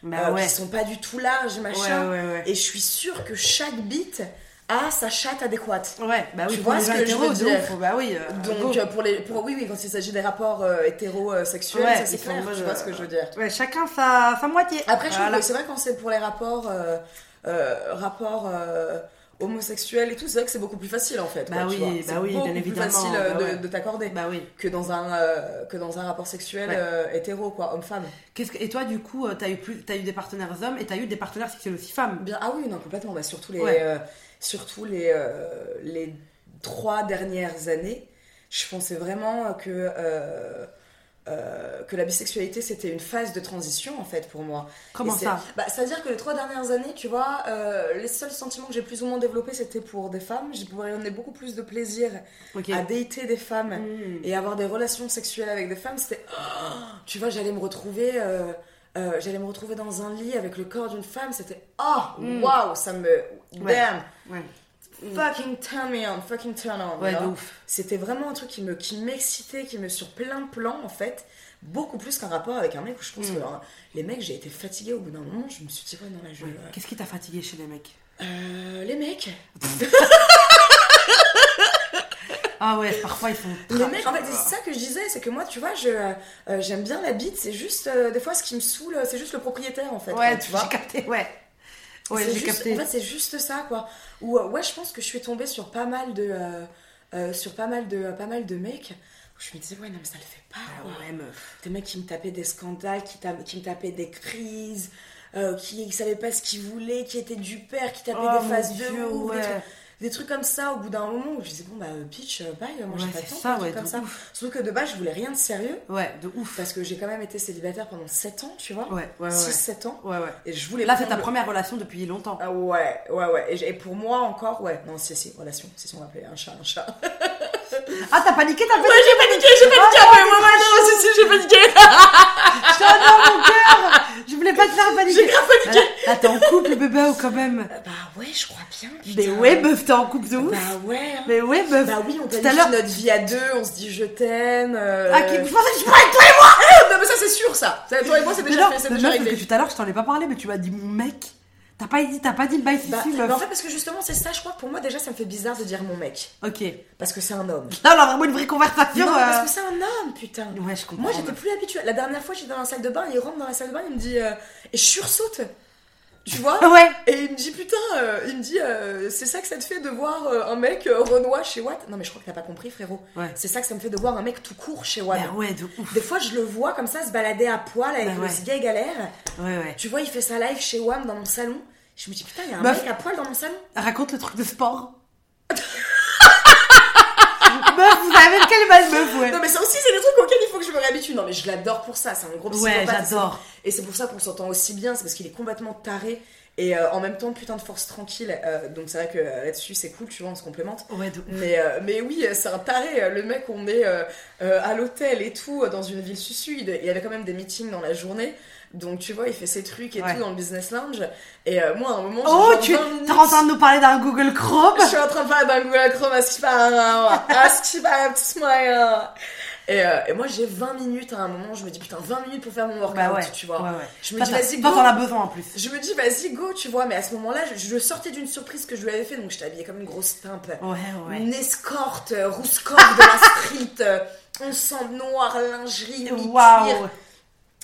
euh, qui sont pas du tout larges, machin. Et je suis sûre que chaque bite a sa chatte adéquate. Ouais, bah oui, Tu vois ce que je hétéros, veux dire? ouf, bah oui. euh, Donc go. euh, pour les, pour, oui, oui, quand il s'agit des rapports euh, hétérosexuels, Ouais, ça c'est clair. mode, Tu vois euh, ce que je veux dire. Ouais, chacun sa, sa moitié. Après, je trouve Voilà. que c'est vrai quand c'est pour les rapports, euh, euh, rapports euh, homosexuels et tout, c'est vrai que c'est beaucoup plus facile en fait. Bah quoi, oui, bah C'est oui, beaucoup bien plus évidemment, facile euh, bah de, ouais. de t'accorder Bah oui. que dans un euh, que dans un rapport sexuel Ouais. euh, hétéro quoi, homme-femme. Qu'est-ce que... Et toi, du coup, euh, t'as eu, plus... t'as eu des partenaires hommes et t'as eu des partenaires sexuels aussi femmes? Bien, ah oui, non, complètement. Bah, surtout les, Ouais. euh, surtout les, euh, les trois dernières années, je pensais vraiment que, euh, euh, que la bisexualité, c'était une phase de transition, en fait, pour moi. Comment ça bah, C'est-à-dire que les trois dernières années, tu vois, les seuls sentiments que j'ai plus ou moins développés, c'était pour des femmes. J'ai prenais beaucoup plus de plaisir à dater des femmes Mm. et avoir des relations sexuelles avec des femmes. C'était, oh, tu vois, j'allais me retrouver... euh, j'allais me retrouver dans un lit avec le corps d'une femme, c'était oh Mm. waouh, ça me Ouais. damn, Ouais, fucking turn me on, fucking turn on. ouais ouf. C'était vraiment un truc qui me qui m'excitait, qui me sur plein de plans en fait, beaucoup plus qu'un rapport avec un mec où je pense Mm. que alors, les mecs j'ai été fatiguée au bout d'un moment, je me suis tirée dans la gueule. Qu'est-ce qui t'a fatigué chez les mecs? Euh, les mecs. Ah ouais, parfois ils sont. Les mecs, en fait, c'est ça que je disais, c'est que moi, tu vois, je euh, j'aime bien la bite, c'est juste, euh, des fois, ce qui me saoule, c'est juste le propriétaire, en fait. Ouais, tu vois. capté, ouais. Ouais, j'ai capté. En fait, c'est juste ça, quoi. Ou, ouais, je pense que je suis tombée sur pas mal de. sur pas mal de, pas mal de mecs je me disais, ouais, non, mais ça le fait pas. Ah ouais, meuf. Des mecs qui me tapaient des scandales, qui, qui me tapaient des crises, euh, qui ne savaient pas ce qu'ils voulaient, qui étaient du père, qui tapaient oh, des faces de ouf, des, trucs, comme ça. Au bout d'un moment, où je disais, bon, bah, bitch, euh, bye, moi j'ai pas le temps. Ça, ouais, comme ça. Surtout que de base, je voulais rien de sérieux. Ouais, de ouf. Parce que j'ai quand même été célibataire pendant 7 ans, tu vois. Ouais, ouais, 6-7 ans. Ouais, ouais. Et je voulais. Là, c'est ta première relation depuis longtemps. Ah, ouais, ouais, ouais. Et, pour moi, encore, ouais. Non, c'est si, relation. C'est si on va appeler un chat, un chat. Ah, t'as paniqué, t'as paniqué Ouais, j'ai paniqué, j'ai paniqué oh, un peu. Moi, non, si, si, j'ai paniqué. Je t'adore, mon cœur. Je voulais pas te faire paniquer. J'ai grave paniqué. Ah, t'es en couple, bébé, ou quand même Bah ouais, je crois bien. Mais ouais, meuf, t'es en couple de ouf. Bah ouais. Hein. Mais ouais, meuf. Bah oui, on planifie notre vie à deux, on se dit je t'aime. Euh... Ah, qui... je pensais que tu parlais de toi et moi. non, mais ça, c'est sûr, ça. Toi et moi, c'est déjà fait, c'est déjà. Tout à l'heure, je t'en ai pas parlé, mais tu m'as dit mon mec. T'as pas dit, t'as pas dit le bail bah, en fait, parce que justement, c'est ça, je crois pour moi, déjà, ça me fait bizarre de dire mon mec. Ok. Parce que c'est un homme. Non, non, vraiment une vraie conversation. Non, parce euh. que c'est un homme, putain. Ouais, je comprends. Moi, j'étais plus habituée. La dernière fois, j'étais dans la salle de bain, il rentre dans la salle de bain, il me dit. Euh, et je sursaute. Tu vois Ouais. Et il me dit, putain, euh, il me dit, euh, c'est ça que ça te fait de voir euh, un mec Renoir chez Watt? Non, mais je crois que t'as pas compris, frérot. Ouais. C'est ça que ça me fait de voir un mec tout court chez Watt. Ben ouais, de ouf. Des fois, je le vois comme ça se balader à poil avec ben le gay galère. Ouais, ouais. Tu vois, il fait sa live chez WAM dans mon salon. Je me dis, putain, il y a un mec à poil dans mon salon? Raconte le truc de sport. meuf, vous avez quelle belle meuf, ouais. Non, mais ça aussi, c'est des trucs auxquels il faut que je me réhabitue. Non, mais je l'adore pour ça. C'est un gros psychopathe. Ouais, j'adore. Et c'est pour ça qu'on s'entend aussi bien. C'est parce qu'il est complètement taré. Et euh, en même temps, putain de force tranquille. Euh, donc c'est vrai que euh, là-dessus, c'est cool, tu vois, on se complémente. Ouais, mais, mais oui, c'est un taré. Le mec, on est à l'hôtel et tout, dans une ville sud. Il y avait quand même des meetings dans la journée. Donc tu vois, il fait ses trucs et tout dans le business lounge. Et moi, à un moment, oh, tu es en train de nous parler d'un Google Chrome Je suis en train de parler d'un Google Chrome. À ce qui et, euh, et, moi j'ai 20 minutes à un moment, je me dis putain 20 minutes pour faire mon workout, bah tu vois. Ouais, ouais. Je me dis vas-y go. T'en as besoin en plus. Je me dis vas-y go, tu vois, mais à ce moment-là, je, sortais d'une surprise que je lui avais fait, donc j'étais habillée comme une grosse. Ouais, ouais. Une escorte, euh, rouscorte de la street, euh, sent noir,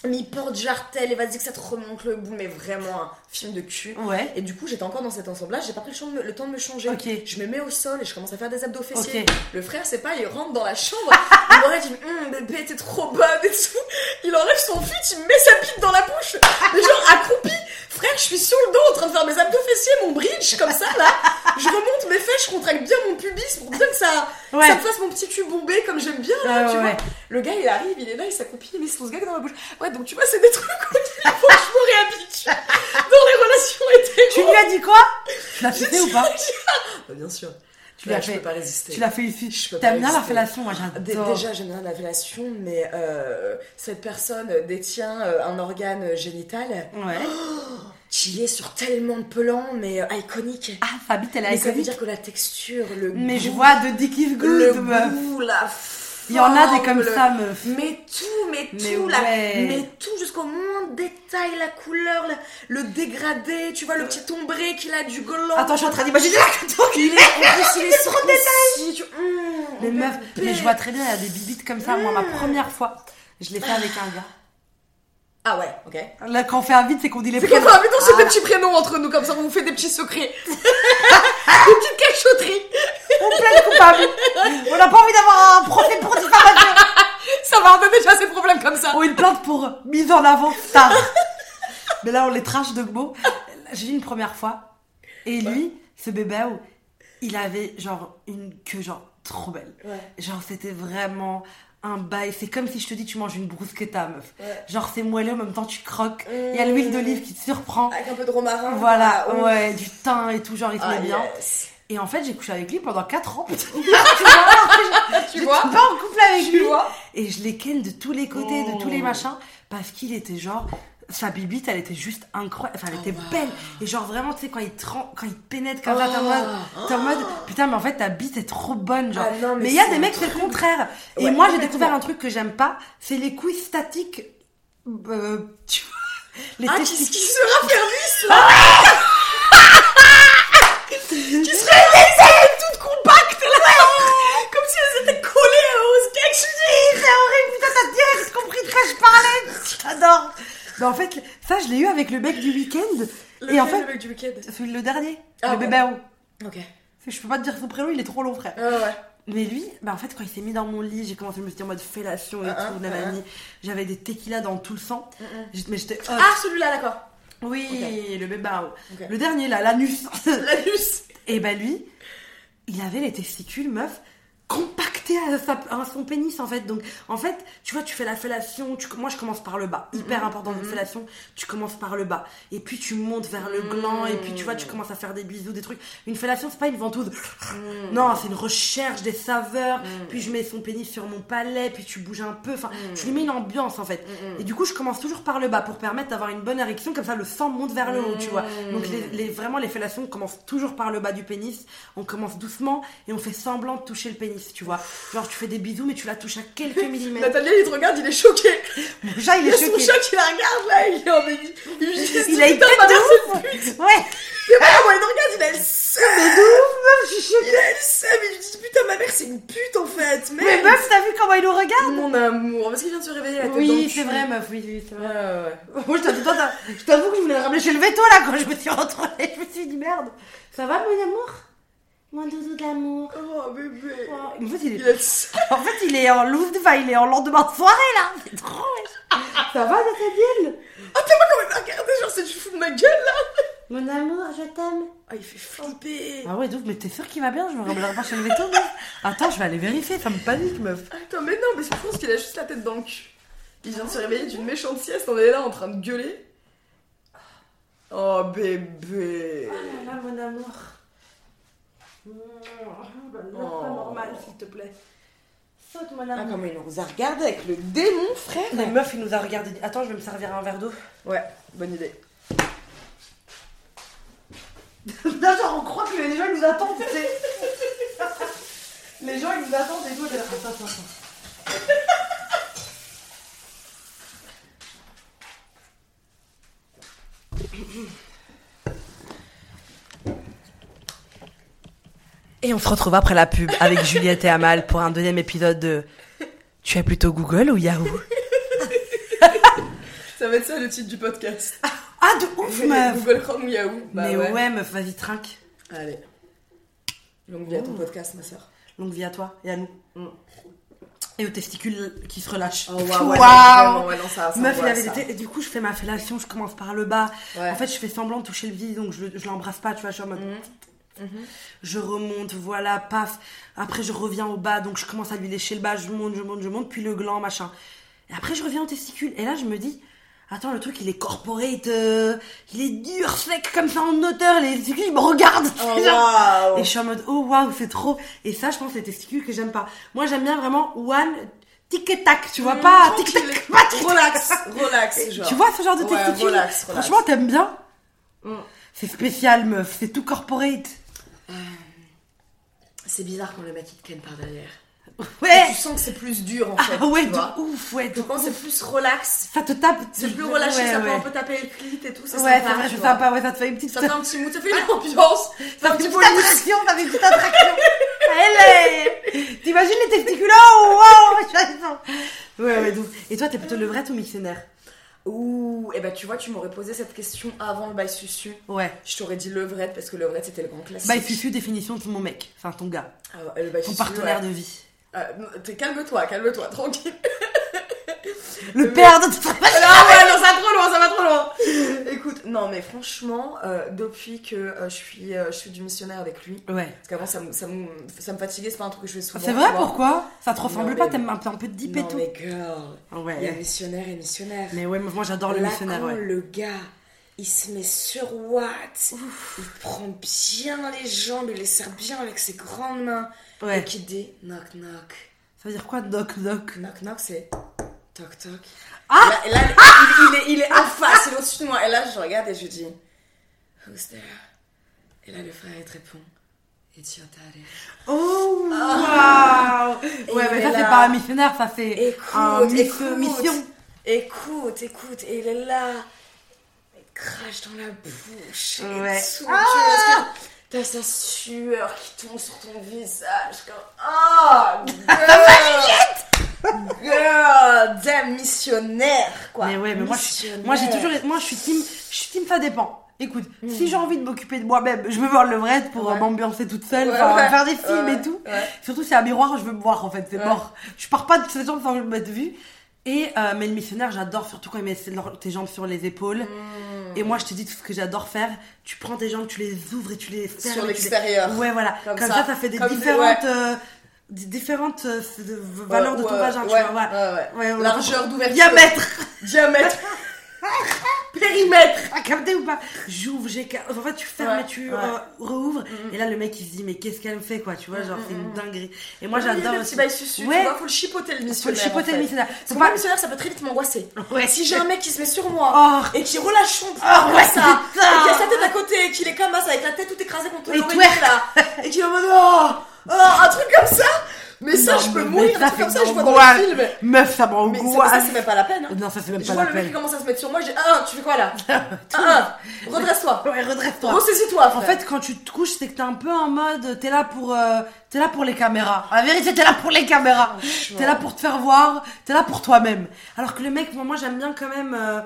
lingerie, Waouh mi-porte jartel et vas-y que ça te remonte le bout mais vraiment un film de cul. Ouais. Et du coup j'étais encore dans cet ensemble là j'ai pas pris le, le, temps de me changer. Ok. je me mets au sol et je commence à faire des abdos fessiers le frère c'est pas il rentre dans la chambre. Il m'aurait dit hum, bébé t'es trop bonne et tout. Il enlève son fut il met sa pipe dans la bouche. Mais genre accroupi. Frère je suis sur le dos en train de faire mes abdos fessiers mon bridge comme ça là. Je remonte mes fesses je contracte bien mon pubis pour bien que ça, ça me fasse mon petit cul bombé comme j'aime bien là, tu vois. le gars il arrive il est là il s'accroupit il met son gag dans la bouche. Ouais donc tu vois, c'est des trucs où il faut que je me réhabitue dans les relations hétéro. Tu lui as dit quoi? Tu l'as fait ou pas? bah, Bien sûr. Tu l'as fait. Je peux pas résister. Tu l'as fait ici. T'aimes bien la fellation, moi j'adore. Déjà, j'aime bien la fellation, mais euh, cette personne détient euh, un organe génital. Ouais. qui est sur tellement de plans, mais euh, iconique. Ah, Fabi, elle a iconique. ça veut dire que la texture, le Mais je vois de Dick Good, le goût, la il y en a des comme ça, meuf. Mais tout, mais tout, mais tout jusqu'au moindre détail, la couleur, le dégradé, tu vois, le petit ombré qu'il a du gland. Attends, je suis en train d'imaginer la Il est, il est trop détaillé. Tu... Mmh, mais meuf, mais je vois très bien, il y a des bibites comme ça. Moi, ma mmh. première fois, je l'ai fait avec un gars. Ah ouais, ok. Là, quand on fait un vide, c'est qu'on dit les prénoms. C'est qu'on fait un vide, on sait des petits prénoms entre nous, comme ça, on vous fait des petits secrets. des petites cachotteries. On plaît coupable. On n'a pas envie d'avoir un profil pour diffamation. ça va, on a déjà ces problèmes comme ça. Ou une plainte pour mise en avant tard. Mais là, on les trash de mots. J'ai vu une première fois. Et lui, ce bébé, il avait genre une queue genre trop belle. Genre, c'était vraiment un bail. C'est comme si je te dis, tu manges une bruschetta, meuf. Genre, c'est moelleux, en même temps, tu croques. Il y a l'huile d'olive qui te surprend. Avec un peu de romarin. Voilà, ouais, du thym et tout, genre, il te met ah, bien. Et en fait, j'ai couché avec lui pendant 4 ans. tu vois Tu vois pas en couple avec lui. Vois et je l'ai ken de tous les côtés, de tous les oh. machins. Parce qu'il était genre, sa bibite, elle était juste incroyable. Enfin, elle était oh, belle. Et genre, vraiment, tu sais, quand il te, quand il pénètre comme ça, t'es en mode, en mode, putain, mais en fait, ta bite est trop bonne. Genre. Ah mais il y a des mecs, c'est le contraire. Et moi, j'ai découvert un truc que j'aime pas, c'est les couilles statiques. Euh, tu vois, les ah, qui, qui se raffermissent là Qui se toutes compactes là Comme si elles Bah, en fait, ça, je l'ai eu avec le mec du week-end. et en fait, le mec du week-end Celui le dernier. Ah, le bébé Ok. Je peux pas te dire son prénom, il est trop long, frère. Ouais, ouais. Mais lui, bah en fait, quand il s'est mis dans mon lit, j'ai commencé à me sentir en mode fellation et ah, tout, ah, ah. J'avais des tequila dans tout le sang. Mais j'étais. Ah, celui-là, d'accord. Oui, le bébé. Le dernier, là, l'anus. l'anus. et bah lui, il avait les testicules, meuf, compacté à, son pénis en fait. Donc en fait, tu vois, tu fais la fellation, tu, moi je commence par le bas, hyper mhm, important dans mhm. fellation, tu commences par le bas et puis tu montes vers le gland et puis tu vois, tu commences à faire des bisous, des trucs. Une fellation, c'est pas une ventouse. Mhm. Non, c'est une recherche des saveurs. Puis je mets son pénis sur mon palais, puis tu bouges un peu, enfin, tu lui mets une ambiance en fait. Et du coup, je commence toujours par le bas pour permettre d'avoir une bonne érection comme ça le sang monte vers le haut, tu vois. Donc les, vraiment les fellations commencent toujours par le bas du pénis. On commence doucement et on fait semblant de toucher le pénis tu vois. Genre, tu fais des bisous, mais tu la touches à quelques millimètres. Nathaniel, il te regarde, il est choqué. Mon chat, il est choqué. Son chat qui la regarde là, il est en Il, il, il a une tête de ouf. Ouais. Mais moi, il te regarde, il a le seum. Mais de ouf, meuf, je suis choquée. Il a le seum, il dit putain, ma mère, c'est une pute en fait. Mais, mais meuf, t'as vu comment il nous regarde? Mon amour, parce qu'il vient de se réveiller la tête Oui, c'est vrai, meuf, oui, oui, c'est vrai. Ouais. Moi, je t'avoue que je voulais le ramener chez le veto là quand je me suis retrouvée. Je me suis dit merde. Ça va, mon amour? Mon doudou d'amour. Oh bébé. En fait, il est, en fait, il est en loose, enfin, il est en lendemain de soirée là. C'est trop. Ça va, Nathaniel? Attends, moi, comment il m'a regardé Genre, c'est du fou de ma gueule là. Mon amour, je t'aime. Ah, il fait flipper. Ah ouais, donc, mais t'es sûr qu'il va bien Je me rappellerai pas chez le veto, Attends, je vais aller vérifier, ça me panique, meuf. Attends, mais non, mais je pense qu'il a juste la tête dans le cul. Il vient de se réveiller d'une méchante sieste, on est là en train de gueuler. Oh bébé. Oh là là, mon amour. Mmh, bah, pas normal, s'il te plaît. Saute, mon Ah, comment il nous a regardé avec le démon, frère La meuf, il nous a regardé. Attends, je vais me servir un verre d'eau. Ouais, bonne idée. Là, genre, on croit que les gens ils nous attendent, tu sais. les gens, ils nous attendent et tout. Attends, attends, attends. Et on se retrouve après la pub avec Juliette et Amal pour un deuxième épisode de Tu es plutôt Google ou Yahoo? Ça va être ça le titre du podcast. Ah, de ouf, meuf Google Chrome ou Yahoo? Bah Mais ouais. meuf, vas-y, trinque. Allez. Longue vie à ton podcast, ma soeur. Longue vie à toi et à nous. Mm. Et aux testicules qui se relâchent. Oh, waouh! Ouais, Meuf, il avait des Et du coup, je fais ma fellation, je commence par le bas. En fait, je fais semblant de toucher le vide, donc je, je l'embrasse pas, tu vois, je suis en mode. Mm. Mhm. Je remonte, voilà, paf. Après, je reviens au bas, donc je commence à lui lécher le bas, je monte, je monte, je monte, puis le gland, machin. Et après, je reviens au testicule. Et là, je me dis, attends, le truc, il est corporate, euh, il est dur, sec, comme ça, en hauteur, les testicules, ils me regardent. Oh, et je suis en mode, oh waouh, c'est trop. Et ça, je pense, les testicules que j'aime pas. Moi, j'aime bien vraiment one tic-tac, tu vois, mmh, pas tic-tac, Relax, relax, genre. Tu vois ce genre de testicules? Franchement, t'aimes bien? Mmh. C'est spécial, meuf, c'est tout corporate. Euh, c'est bizarre quand le mec il te ken par derrière. Ouais. tu sens que c'est plus dur en ah fait. Ah ouais, de ouf, ouais. Donc quand c'est plus relax. Ça te tape. C'est plus relâché, ça peut un peu taper le clit et tout. Ça ouais, c'est vrai, c'est sympa, ouais, ça te fait une petite. Ça fait un petit mood, ça fait une ambiance. Ça fait une petite attraction, ça fait une petite attraction. Elle T'imagines les testicules Oh, wow, Ouais, ouais, donc. Et toi, t'es plutôt levrette ou missionnaire Ouh, et eh ben tu vois, tu m'aurais posé cette question avant le bail susu. Ouais. Je t'aurais dit levrette parce que levrette c'était le grand classique. Bail susu, définition de mon mec, enfin ton gars. Ah, le bail ton partenaire de vie. Euh, calme-toi, calme-toi, tranquille. Le père de toute Non, ça va trop loin, ça va trop loin. Écoute, non, mais franchement, euh, depuis que euh, je, suis, je suis du missionnaire avec lui, ouais. parce qu'avant ça, me, ça, me, ça me fatiguait, c'est pas un truc que je fais souvent. C'est vrai, pourquoi? Ça te ressemble pas T'aimes un peu, un peu de deep et tout mais girl, ouais. il y a missionnaire et missionnaire. Mais ouais, moi j'adore le missionnaire, ouais. le gars il se met sur Watt, il prend bien les jambes, il les serre bien avec ses grandes mains, ouais. et qui dit knock knock. Ça veut dire quoi knock knock? Knock knock c'est toc toc. Ah et là, il, est, il est en face, il est au-dessus de moi. Et là je regarde et je dis Who's there Et là le frère il te répond It's your daddy. Oh ah. wow Ouais mais ça c'est pas un missionnaire, ça c'est un mission. Écoute, écoute, et il est là crache dans la bouche. Ouais. Et ah T'as sa sueur qui tombe sur ton visage comme Oh Girl Girl Damn missionnaire, quoi. Mais ouais, mais moi, je, moi j'ai toujours, moi je suis team, je suis team, ça dépend. Écoute, si j'ai envie de m'occuper de moi-même, je veux voir le vrai pour euh, m'ambiancer toute seule, faire des films et tout. Surtout si un miroir, je veux me voir en fait, c'est mort. Je pars pas de cette jambe sans m'être vue. Et euh, mais le missionnaire, j'adore surtout quand il met tes jambes sur les épaules. Hmm. Et moi, je te dis tout ce que j'adore faire. Tu prends tes jambes, tu les ouvres et tu les fermes. Sur l'extérieur. Ouais, voilà. Comme, ça. ça. fait des différentes. Euh, différentes euh, valeurs de ton vagin, tu vois. Ouais, ouais. Largeur d'ouverture. Diamètre. Diamètre. périmètre à capté ou pas J'ouvre, j'ai. En fait, tu fermes et tu ouais. rouvres. Mm-hmm. Et là, le mec, il se dit, mais qu'est-ce qu'elle me fait, quoi Tu vois, genre, c'est une mm-hmm. dinguerie. Et moi, j'adore aussi. Petit susu, ouais. tu vois, faut le chipoter le missionnaire. Faut le chipoter le missionnaire. Parce que le missionnaire, ça peut très vite m'angoisser. Ouais. Si j'ai un mec qui se met sur moi oh. et qui relâche son poids oh, ça, et qui a sa tête à côté, et qu'il est comme ça, avec la tête toute écrasée contre l'oreille là, et qui est en mode, oh, un truc comme ça mais ça, je peux mourir, un truc comme ça, je vois dans le film. Meuf, ça m'angoisse. Mais ça, c'est même pas la peine. Hein. Non, ça, c'est même pas la peine. Je vois le mec qui commence à se mettre sur moi, j'ai Ah, tu fais quoi là Ah, redresse-toi. Ouais, redresse-toi. Ressaisis-toi. En fait, quand tu te couches, c'est que t'es un peu en mode, t'es là pour, euh, t'es là pour les caméras. La vérité, t'es là pour les caméras. T'es là pour te faire voir, t'es là pour toi-même. Alors que le mec, moi, moi j'aime bien quand même. Euh,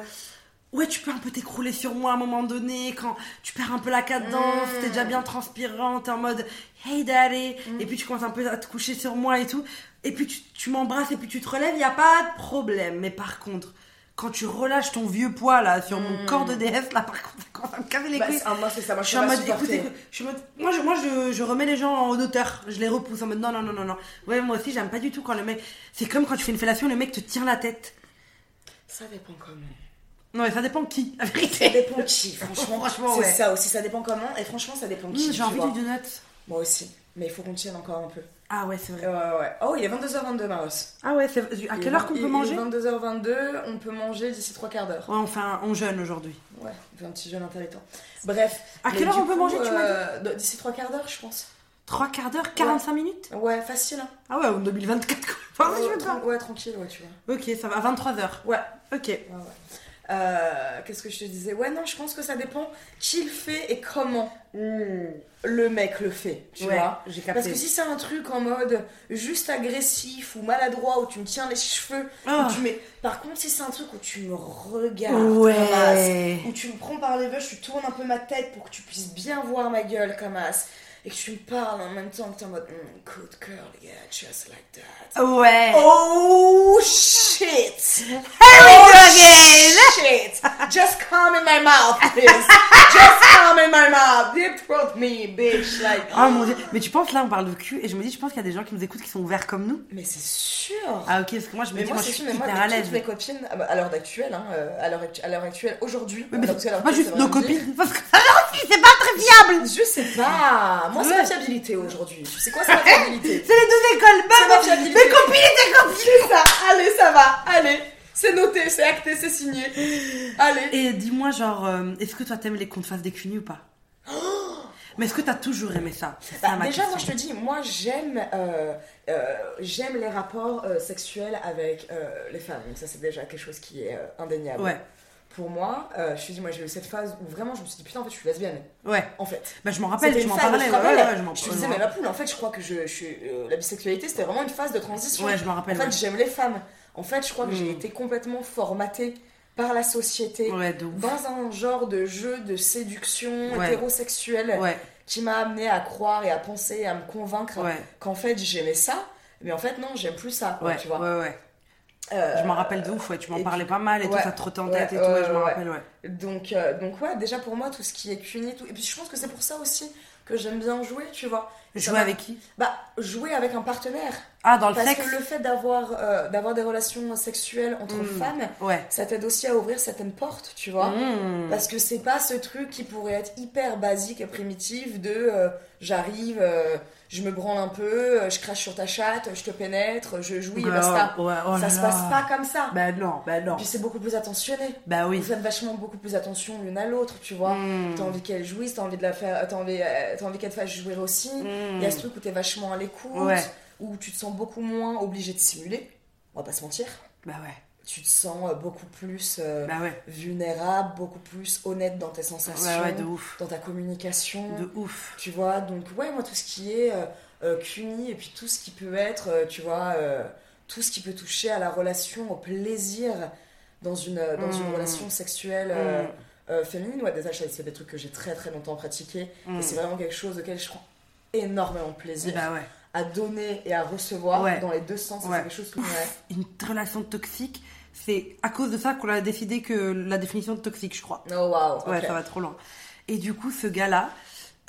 ouais, tu peux un peu t'écrouler sur moi à un moment donné, quand tu perds un peu la cadence, t'es déjà bien transpirante, t'es en mode hey daddy, mm. et puis tu commences un peu à te coucher sur moi et tout, et puis tu, m'embrasses et puis tu te relèves, il n'y a pas de problème. Mais par contre, quand tu relâches ton vieux poids là sur mon mm. corps de déesse, là par contre, quand ça me casse les bah, couilles. moi, c'est ça, moi je suis en mode, écoutez, je moi, je, moi je, je, remets les gens en hauteur, je les repousse en mode non, non, non, non, non. Ouais, moi aussi, j'aime pas du tout quand le mec. C'est comme quand tu fais une fellation, le mec te tient la tête. Ça dépend comment. Non, mais ça dépend qui, Ça dépend qui, franchement. franchement, C'est ça aussi, ça dépend comment, et franchement, ça dépend qui. Mmh, j'ai envie du donut. Moi aussi, mais il faut qu'on tienne encore un peu. Ah ouais, c'est vrai. Ouais, ouais. Oh, il est 22h22, Maros. Ah ouais, à quelle heure qu'on peut manger? 22h22, on peut manger d'ici 3 quarts d'heure. Ouais, enfin, on jeûne aujourd'hui. Ouais, on fait un petit jeûne intermittent. Bref. À quelle heure on peut manger, tu euh, D'ici 3 quarts d'heure, je pense. 3 quarts d'heure 45 minutes? Ouais, facile. Hein. Ah ouais, en 2024 quoi. ouais, tranquille, ouais, tu vois. Ok, ça va, à 23h. Ouais. Ok. Ouais, ouais. Euh, qu'est-ce que je te disais? Ouais, non, je pense que ça dépend qui le fait et comment hmm. le mec le fait, tu vois? Parce que si c'est un truc en mode juste agressif ou maladroit où tu me tiens les cheveux, ah. tu mets... par contre, si c'est un truc où tu me regardes, où tu me prends par les cheveux, tu tournes un peu ma tête pour que tu puisses bien voir ma gueule comme as et que tu me parles en même temps que t'es en mode mm, good girl, yeah, just like that. Ouais. Oh shit. Here oh, we again. Shit. Just come in my mouth, please. just come in my mouth. Deep throat me, bitch. Like. Oh mon dieu. Mais tu penses là, on parle de cul et je me dis, je pense qu'il y a des gens qui nous écoute qui sont ouverts comme nous. Mais c'est sûr. Ah ok, parce que moi je me dis, moi, je suis hyper à l'aise. mes copines, ah bah, à l'heure actuelle, hein, euh, à l'heure actuelle, aujourd'hui. Mais, pas juste nos copines. Parce que c'est pas très fiable. Je sais pas. Moi, c'est ma fiabilité aujourd'hui. C'est quoi, c'est ma fiabilité C'est les deux écoles. Ma fiabilité. Mes copines tes copines. ça. Allez, ça va. Allez. C'est noté, c'est acté, c'est signé. Allez. Et dis-moi, genre, euh, est-ce que toi t'aimes les fasse des cunis ou pas? Mais est-ce que t'as toujours aimé ça, bah, Déjà, moi je te dis, moi j'aime euh, euh, j'aime les rapports sexuels avec les femmes. ça, c'est déjà quelque chose qui est indéniable. Ouais pour moi, euh, je te dis, moi j'ai eu cette phase où vraiment je me suis dit, putain, en fait, je suis lesbienne. Ouais. En fait. Bah, je m'en rappelle, je m'en parlais. Je, ouais, je, me disais, mais la poule, en fait, je crois que je, je euh, la bisexualité, c'était vraiment une phase de transition. Ouais, je m'en rappelle. En fait, j'aime les femmes. En fait, je crois que j'ai hmm. été complètement formatée par la société dans un genre de jeu de séduction hétérosexuelle qui m'a amené à croire et à penser et à me convaincre qu'en fait j'aimais ça mais en fait non j'aime plus ça tu vois ouais ouais je m'en rappelle de ouf, ouais, tu m'en parlais pas mal et tout, ça te trottait en tête et tout, je m'en rappelle, ouais. Donc, euh, donc, ouais, déjà pour moi, tout ce qui est cuni, tout. Et puis je pense que c'est pour ça aussi que j'aime bien jouer, tu vois. Jouer avec qui? Bah, jouer avec un partenaire. Ah, dans le Parce sexe que le fait d'avoir euh, d'avoir des relations sexuelles entre mmh. femmes, ouais. ça t'aide aussi à ouvrir certaines portes, tu vois. Mmh. Parce que c'est pas ce truc qui pourrait être hyper basique et primitif de euh, j'arrive je me branle un peu, euh, je crache sur ta chatte, je te pénètre, je jouis et basta. Oh ça se passe pas comme ça. Bah non, bah non. Puis c'est beaucoup plus attentionné. Bah oui. Vous faites vachement beaucoup plus attention l'une à l'autre, tu vois. Hmm. T'as envie qu'elle jouisse, t'as envie de la faire, t'as envie, euh, envie qu'elle te fasse jouir aussi. Il y a ce hmm. truc où t'es vachement à l'écoute, où tu te sens beaucoup moins obligé de simuler. On va pas se mentir. Bah ouais tu te sens euh, beaucoup plus bah vulnérable, beaucoup plus honnête dans tes sensations, ouais, de ouf. dans ta communication. De ouf. Tu vois, donc ouais, moi tout ce qui est euh, CUNY et puis tout ce qui peut être, euh, tu vois, tout ce qui peut toucher à la relation, au plaisir dans une, dans une mmh. relation sexuelle. Mmh. Euh, féminine, ouais, déjà, c'est des trucs que j'ai très très longtemps pratiqué. Et mm. c'est vraiment quelque chose auquel je prends énormément de plaisir. Bah à donner et à recevoir dans les deux sens. C'est quelque chose que. Une relation toxique, c'est à cause de ça qu'on a décidé que la définition de toxique, je crois. Oh waouh! Ouais, ça va trop loin. Et du coup, ce gars-là,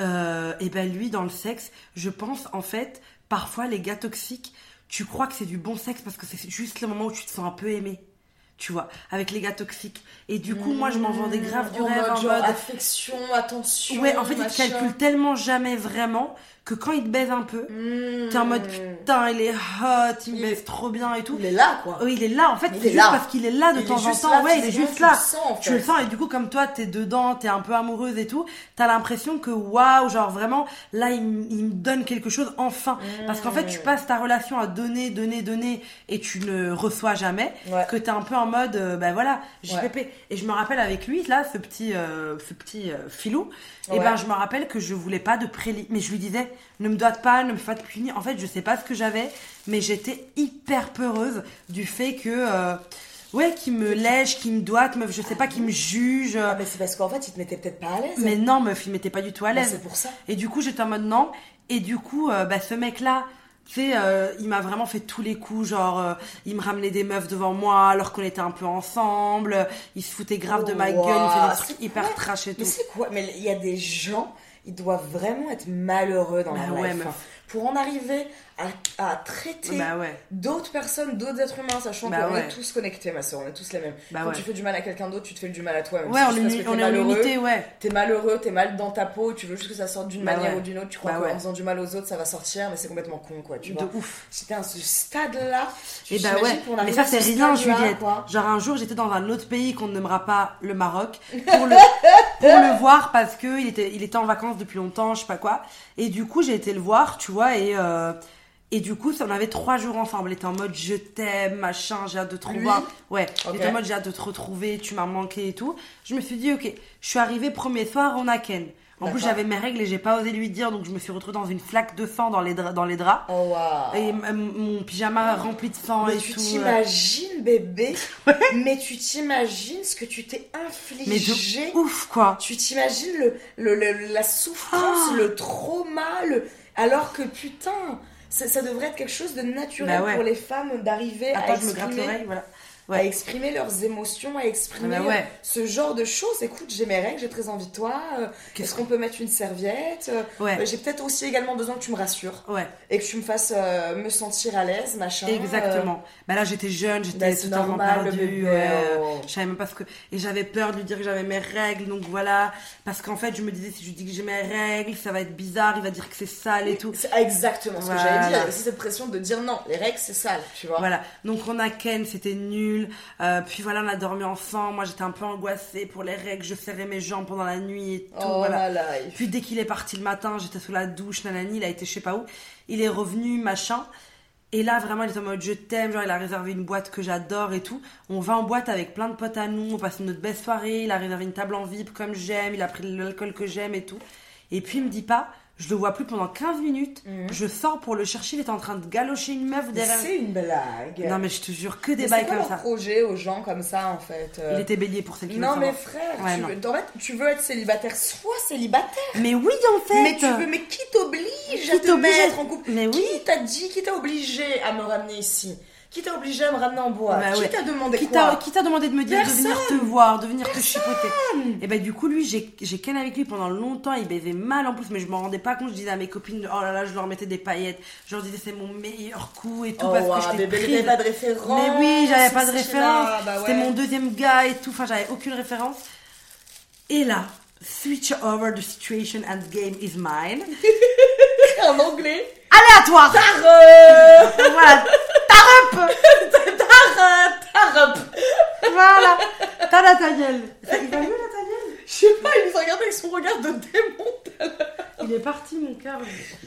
euh, et ben lui, dans le sexe, je pense en fait, parfois les gars toxiques, tu crois que c'est du bon sexe parce que c'est juste le moment où tu te sens un peu aimé tu vois, avec les gars toxiques. Et du coup, moi, je m'en vendais grave du rêve. en mode affection, attention. Ouais, en fait, ils calculent tellement jamais vraiment que quand il te baise un peu, mmh. t'es en mode putain, il est hot, il me baise trop bien et tout. Il est là, quoi. Oui, il est là, en fait, c'est juste parce qu'il est là de temps en temps. ouais, il est juste là. Tu le sens, et du coup, comme toi, t'es dedans, t'es un peu amoureuse et tout, t'as l'impression que waouh, genre vraiment, là, il, me donne quelque chose enfin. Parce qu'en fait, tu mmh. passes ta relation à donner, donner, donner, et tu ne reçois jamais, que t'es un peu en mode, euh, ben voilà, JPP. Et je me rappelle avec lui, là, ce petit, euh, ce petit euh, filou, et ben je me rappelle que je voulais pas de prélit, mais je lui disais, ne me doite pas, ne me de punir. En fait, je sais pas ce que j'avais, mais j'étais hyper peureuse du fait que. Euh, ouais, qui me lèche, qui me doite, meuf, je sais pas, qui me juge. Ah, mais c'est parce qu'en fait, il te mettait peut-être pas à l'aise. Mais non, meuf, il m'était pas du tout à l'aise. c'est pour ça. Et du coup, j'étais en mode non. Et du coup, euh, bah, ce mec-là, tu sais, euh, il m'a vraiment fait tous les coups, genre, il me ramenait des meufs devant moi alors qu'on était un peu ensemble, il se foutait grave de ma gueule, il faisait des trucs hyper trash et tout. Mais c'est quoi? Mais il y a des gens, ils doivent vraiment être malheureux dans la bah life. pour en arriver à, traiter bah d'autres personnes, d'autres êtres humains, sachant bah qu'on est tous connectés, ma soeur, on est tous les mêmes. Quand tu fais du mal à quelqu'un d'autre, tu te fais du mal à toi. Même ouais, on, est, en unité, ouais. T'es malheureux, t'es mal dans ta peau, tu veux juste que ça sorte d'une manière ou d'une autre, tu crois qu'en faisant du mal aux autres, ça va sortir, mais c'est complètement con, quoi, tu de vois. ouf. C'était à ce stade-là. Et bah ouais, mais ça c'est rien, Juliette. Genre un jour, j'étais dans un autre pays qu'on ne nommera pas le Maroc pour le, pour le voir parce que il était, il était en vacances depuis longtemps, je sais pas quoi. Et du coup, j'ai été le voir, tu vois, et euh, et du coup, on avait trois jours ensemble. Il était en mode je t'aime, machin, j'ai hâte de te revoir. Ouais, il était en mode j'ai hâte de te retrouver, tu m'as manqué et tout. Je me suis dit, ok, je suis arrivée premier soir, on a Ken. En plus, j'avais mes règles et j'ai pas osé lui dire, donc je me suis retrouvée dans une flaque de sang dans les, dans les draps. Oh wow. Et mon pyjama rempli de sang et tu tout. Tu t'imagines, bébé Mais tu t'imagines ce que tu t'es infligé. Mais de ouf, quoi. Tu t'imagines le, le, la souffrance, ah. le trauma, le... alors que putain, ça, ça, devrait être quelque chose de naturel bah pour les femmes d'arriver à exprimer, voilà. À exprimer leurs émotions, à exprimer bah ce genre de choses. Écoute, j'ai mes règles, j'ai très envie de toi. Euh, est-ce qu'on peut mettre une serviette euh, ouais. J'ai peut-être aussi également besoin que tu me rassures. Ouais. Et que tu me fasses euh, me sentir à l'aise, machin. Exactement. Bah là, j'étais jeune, j'étais bah, totalement perdue. je savais même pas ce que. Et j'avais peur de lui dire que j'avais mes règles, donc voilà. Parce qu'en fait, je me disais, si je lui dis que j'ai mes règles, ça va être bizarre, il va dire que c'est sale et tout. C'est exactement ce que j'allais dire. aussi cette pression de dire non, les règles, c'est sale, tu vois. Voilà. Donc on a Ken, c'était nul. Euh, puis voilà, on a dormi ensemble. Moi, j'étais un peu angoissée pour les règles. Je serrais mes jambes pendant la nuit et tout. Oh, voilà. life. Puis dès qu'il est parti le matin, j'étais sous la douche, nanani, il a été je sais pas où. Il est revenu, machin. Et là, vraiment, il est en mode je t'aime, genre il a réservé une boîte que j'adore et tout. On va en boîte avec plein de potes à nous, on passe notre belle soirée, il a réservé une table en VIP comme j'aime, il a pris l'alcool que j'aime et tout. Et puis il me dit pas, je le vois plus pendant 15 minutes. Mhm. Je sors pour le chercher. Il est en train de galocher une meuf derrière. C'est une blague. Non, mais je te jure que des bails comme ça. projet aux gens comme ça, en fait. Euh. Il était bélier pour cette Non, mais frère, tu, Veux, en fait, tu veux être célibataire, sois célibataire. Mais oui, en fait. Mais tu veux, mais qui t'oblige à te mettre en couple Mais oui. Qui t'a dit, qui t'a obligé à me ramener ici qui t'a obligé à me ramener en bois bah Qui t'a demandé qui quoi Qui t'a demandé de me dire de venir te voir, de venir te chipoter Et bah du coup lui j'ai ken avec lui pendant longtemps, il baisait mal en plus mais je m'en rendais pas compte, je disais à mes copines oh là là je leur mettais des paillettes, je leur disais c'est mon meilleur coup et tout oh, parce que j'étais prise. pas de référence. Mais oui, j'avais pas de référence. Bah C'était mon deuxième gars et tout, enfin j'avais aucune référence. Et là, switch over the situation and game is mine. en anglais. Aléatoire. Tarep. voilà. Tarep. Tarep. Tarep. Voilà. T'as la ta gueule. Il va mieux la ta gueule Je sais pas, il nous a regardé avec son regard de démon. Il est parti mon cœur.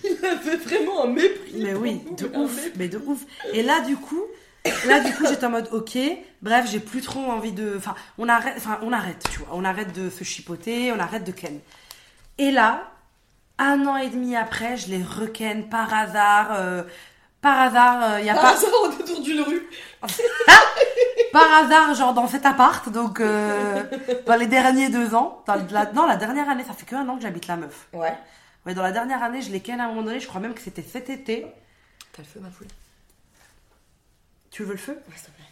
Il avait vraiment un mépris. Mais oui, de ouf. Mais de ouf. Et là du coup, Là, du coup, j'étais en mode, ok, bref, j'ai plus trop envie de. Enfin, on arrête, enfin, on arrête, tu vois. On arrête de se chipoter, on arrête de ken. Et là, un an et demi après, je les reken par hasard. Euh, par hasard, il euh, y a par pas. hasard au détour d'une rue. Par hasard, genre dans cet appart, donc euh, dans les derniers deux ans, dans la, non, la dernière année, ça fait que un an que j'habite la meuf. Ouais. Ouais, dans la dernière année, je l'ai ken à un moment donné, je crois même que c'était cet été. T'as le feu, ma poule Tu veux le feu Ouais, s'il te plaît.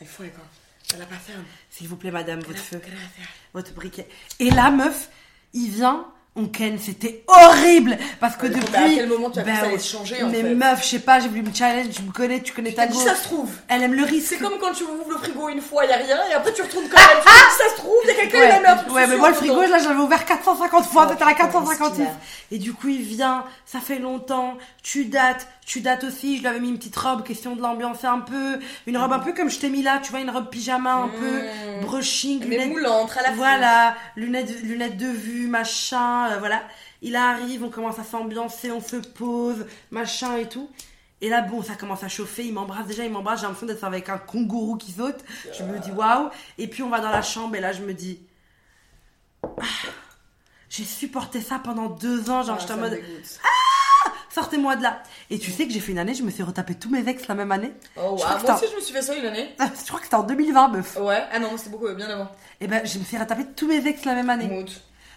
Il faut, quoi. Ça la pas ferme. S'il vous plaît, madame, votre feu. Gracias. Votre briquet. Et la meuf, il vient, on ken, c'était horrible parce que depuis. à quel moment tu as ça ouais. allait se changer, en Mais fait meuf, je sais pas, j'ai voulu me challenge, tu me connais, tu connais ta dit ça se trouve. Elle aime le risque. C'est comme quand tu ouvres le frigo une fois, y a rien, et après tu retournes quand même. Tu dis, ça se trouve, y a quelqu'un, il a mis un Ouais, mais moi le frigo là j'avais ouvert 450 fois, Oh, c'était la putain, 456. mesquine. Et du coup il vient, ça fait longtemps, tu dates, tu dates aussi, je lui avais mis une petite robe, question de l'ambiancer un peu, une robe un peu comme je t'ai mis là, tu vois, une robe pyjama un peu, brushing, Mais lunettes- moulante à la voilà, lunettes, lunettes de vue, machin, euh, voilà. Il arrive, on commence à s'ambiancer, on se pose, machin et tout. Et là, bon, ça commence à chauffer, il m'embrasse déjà, il m'embrasse, j'ai l'impression d'être avec un kangourou qui saute. Je me dis waouh. Et puis on va dans la chambre et là, je me dis. Ah, j'ai supporté ça pendant deux ans, genre Ah, j'étais en ça me mode dégoûte. Sortez-moi de là. Et tu sais que j'ai fait une année, je me suis retapé tous mes ex la même année. Oh, wow. que Moi aussi, je me suis fait ça une année. Je crois que c'était en 2020, meuf. Ouais. Ah non, c'était beaucoup bien avant. Et ben, je me suis retapé tous mes ex la même année. Mood.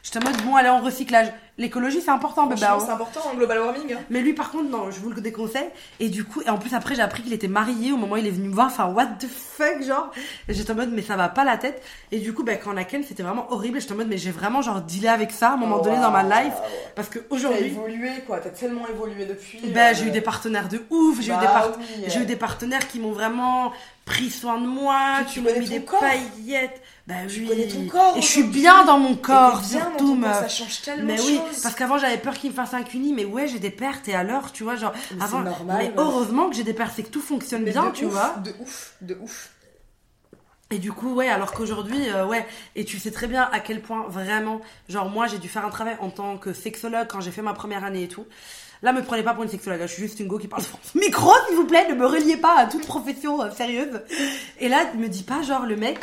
J'étais en mode bon, allez en recyclage. L'écologie, c'est important, hein. c'est important en global warming. hein. Mais lui, par contre, non, je vous le déconseille. Et du coup, et en plus, après, j'ai appris qu'il était marié au moment où il est venu me voir. Enfin, what the fuck, genre. J'étais en mode, mais ça va pas la tête. Et du coup, ben, quand on a Ken, c'était vraiment horrible. J'étais en mode, mais j'ai vraiment, genre, dealé avec ça à un moment donné dans ma life. Parce que T'as aujourd'hui, évolué, quoi. T'as tellement évolué depuis. ben, euh, j'ai eu des partenaires de ouf. J'ai eu, Bah des par- oui. j'ai eu des partenaires qui m'ont vraiment pris soin de moi, Que tu connais mis des corps. paillettes. Ben oui. connais ton corps Et je suis bien dans mon corps, bien dans surtout, ton corps. Ça change tellement Mais oui, parce qu'avant j'avais peur qu'il me fasse un cuni, mais ouais, j'ai des pertes et alors, tu vois, genre, Mais avant, normal, mais heureusement que j'ai des pertes, c'est que tout fonctionne Mais bien, tu ouf, vois. De ouf, de ouf. Et du coup, ouais, alors qu'aujourd'hui, euh, ouais, et tu sais très bien à quel point vraiment, genre, moi j'ai dû faire un travail en tant que sexologue quand j'ai fait ma première année et tout. Là, me prenez pas pour une sexologue, je suis juste une go qui parle France. Micro, s'il vous plaît, ne me reliez pas à toute profession euh, sérieuse. Et là, me dis pas, genre, le mec,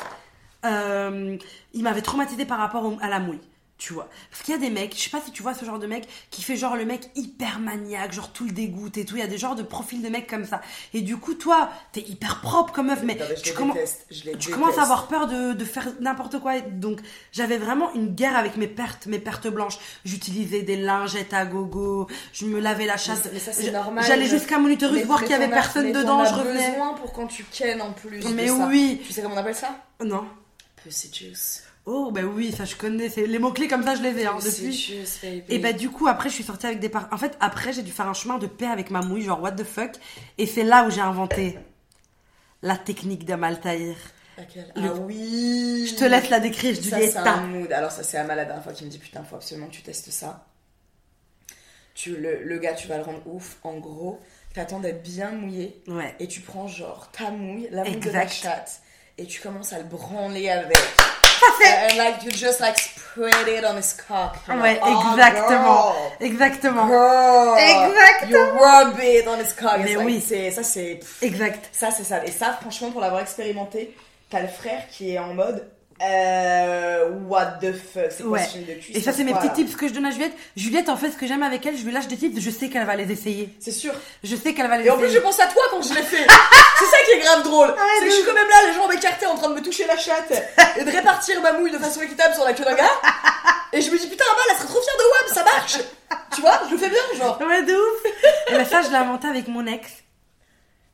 euh, il m'avait traumatisé par rapport à la mouille. Tu vois. Parce qu'il y a des mecs, je sais pas si tu vois ce genre de mec qui fait genre le mec hyper maniaque, genre tout le dégoûte et tout. Il y a des genres de profils de mecs comme ça. Et du coup, toi, t'es hyper propre comme meuf, mais Non, mais je tu tu commences à avoir peur de, de faire n'importe quoi. Donc, j'avais vraiment une guerre avec mes pertes, mes pertes blanches. J'utilisais des lingettes à gogo, je me lavais la chatte. Mais, ça, c'est normal. J'allais jusqu'à mon utérus voir qu'il y avait personne dedans, je revenais. besoin pour quand tu kennes en plus. de Mais ça. oui. Tu sais comment on appelle ça? Non. Pussy juice. Oh, bah oui, ça je connais. Les mots-clés comme ça, je les ai hein, depuis. Et bah du coup après je suis sortie avec des par... En fait après j'ai dû faire un chemin de paix avec ma mouille genre what the fuck et c'est là où j'ai inventé la technique d'Amaltaïr. Laquelle le- Ah oui Je te laisse la décrire, Ça, c'est un Julietta. mood. Alors, ça, c'est Ama la dernière fois qui me dit Putain, faut absolument que tu testes ça. Tu, le, le gars, tu vas le rendre ouf. En gros, t'attends d'être bien mouillé Ouais. et tu prends genre ta mouille, la mouille de Exact. chatte et tu commences à le branler avec. And like you just like spread it on his cock. Ouais, like, oh, exactement. girl. Exactement. Girl. Exactement. You rub it on his cock. It's Mais like, oui. c'est- Ça, c'est. Exact. Ça, c'est ça. Et ça, franchement, pour l'avoir expérimenté, t'as le frère qui est en mode. Euh, what the fuck, c'est quoi Ouais. ce film de cul Et ça, c'est mes petits tips que je donne à Juliette. Juliette, en fait, ce que j'aime avec elle, je lui lâche des tips, je sais qu'elle va les essayer. C'est sûr. Je sais qu'elle va les Et en plus, je essayer. pense à toi quand je l'ai fait. c'est ça qui est grave drôle. c'est que je suis quand même là, les jambes écartées, en train de me toucher la chatte et de répartir ma mouille de façon équitable sur la queue d'un gars. Et je me dis, putain, elle serait trop fière de Wam, ça marche. Tu vois, je le fais bien, genre. Ouais, de ouf. Et ben ça, je l'ai inventé avec mon ex.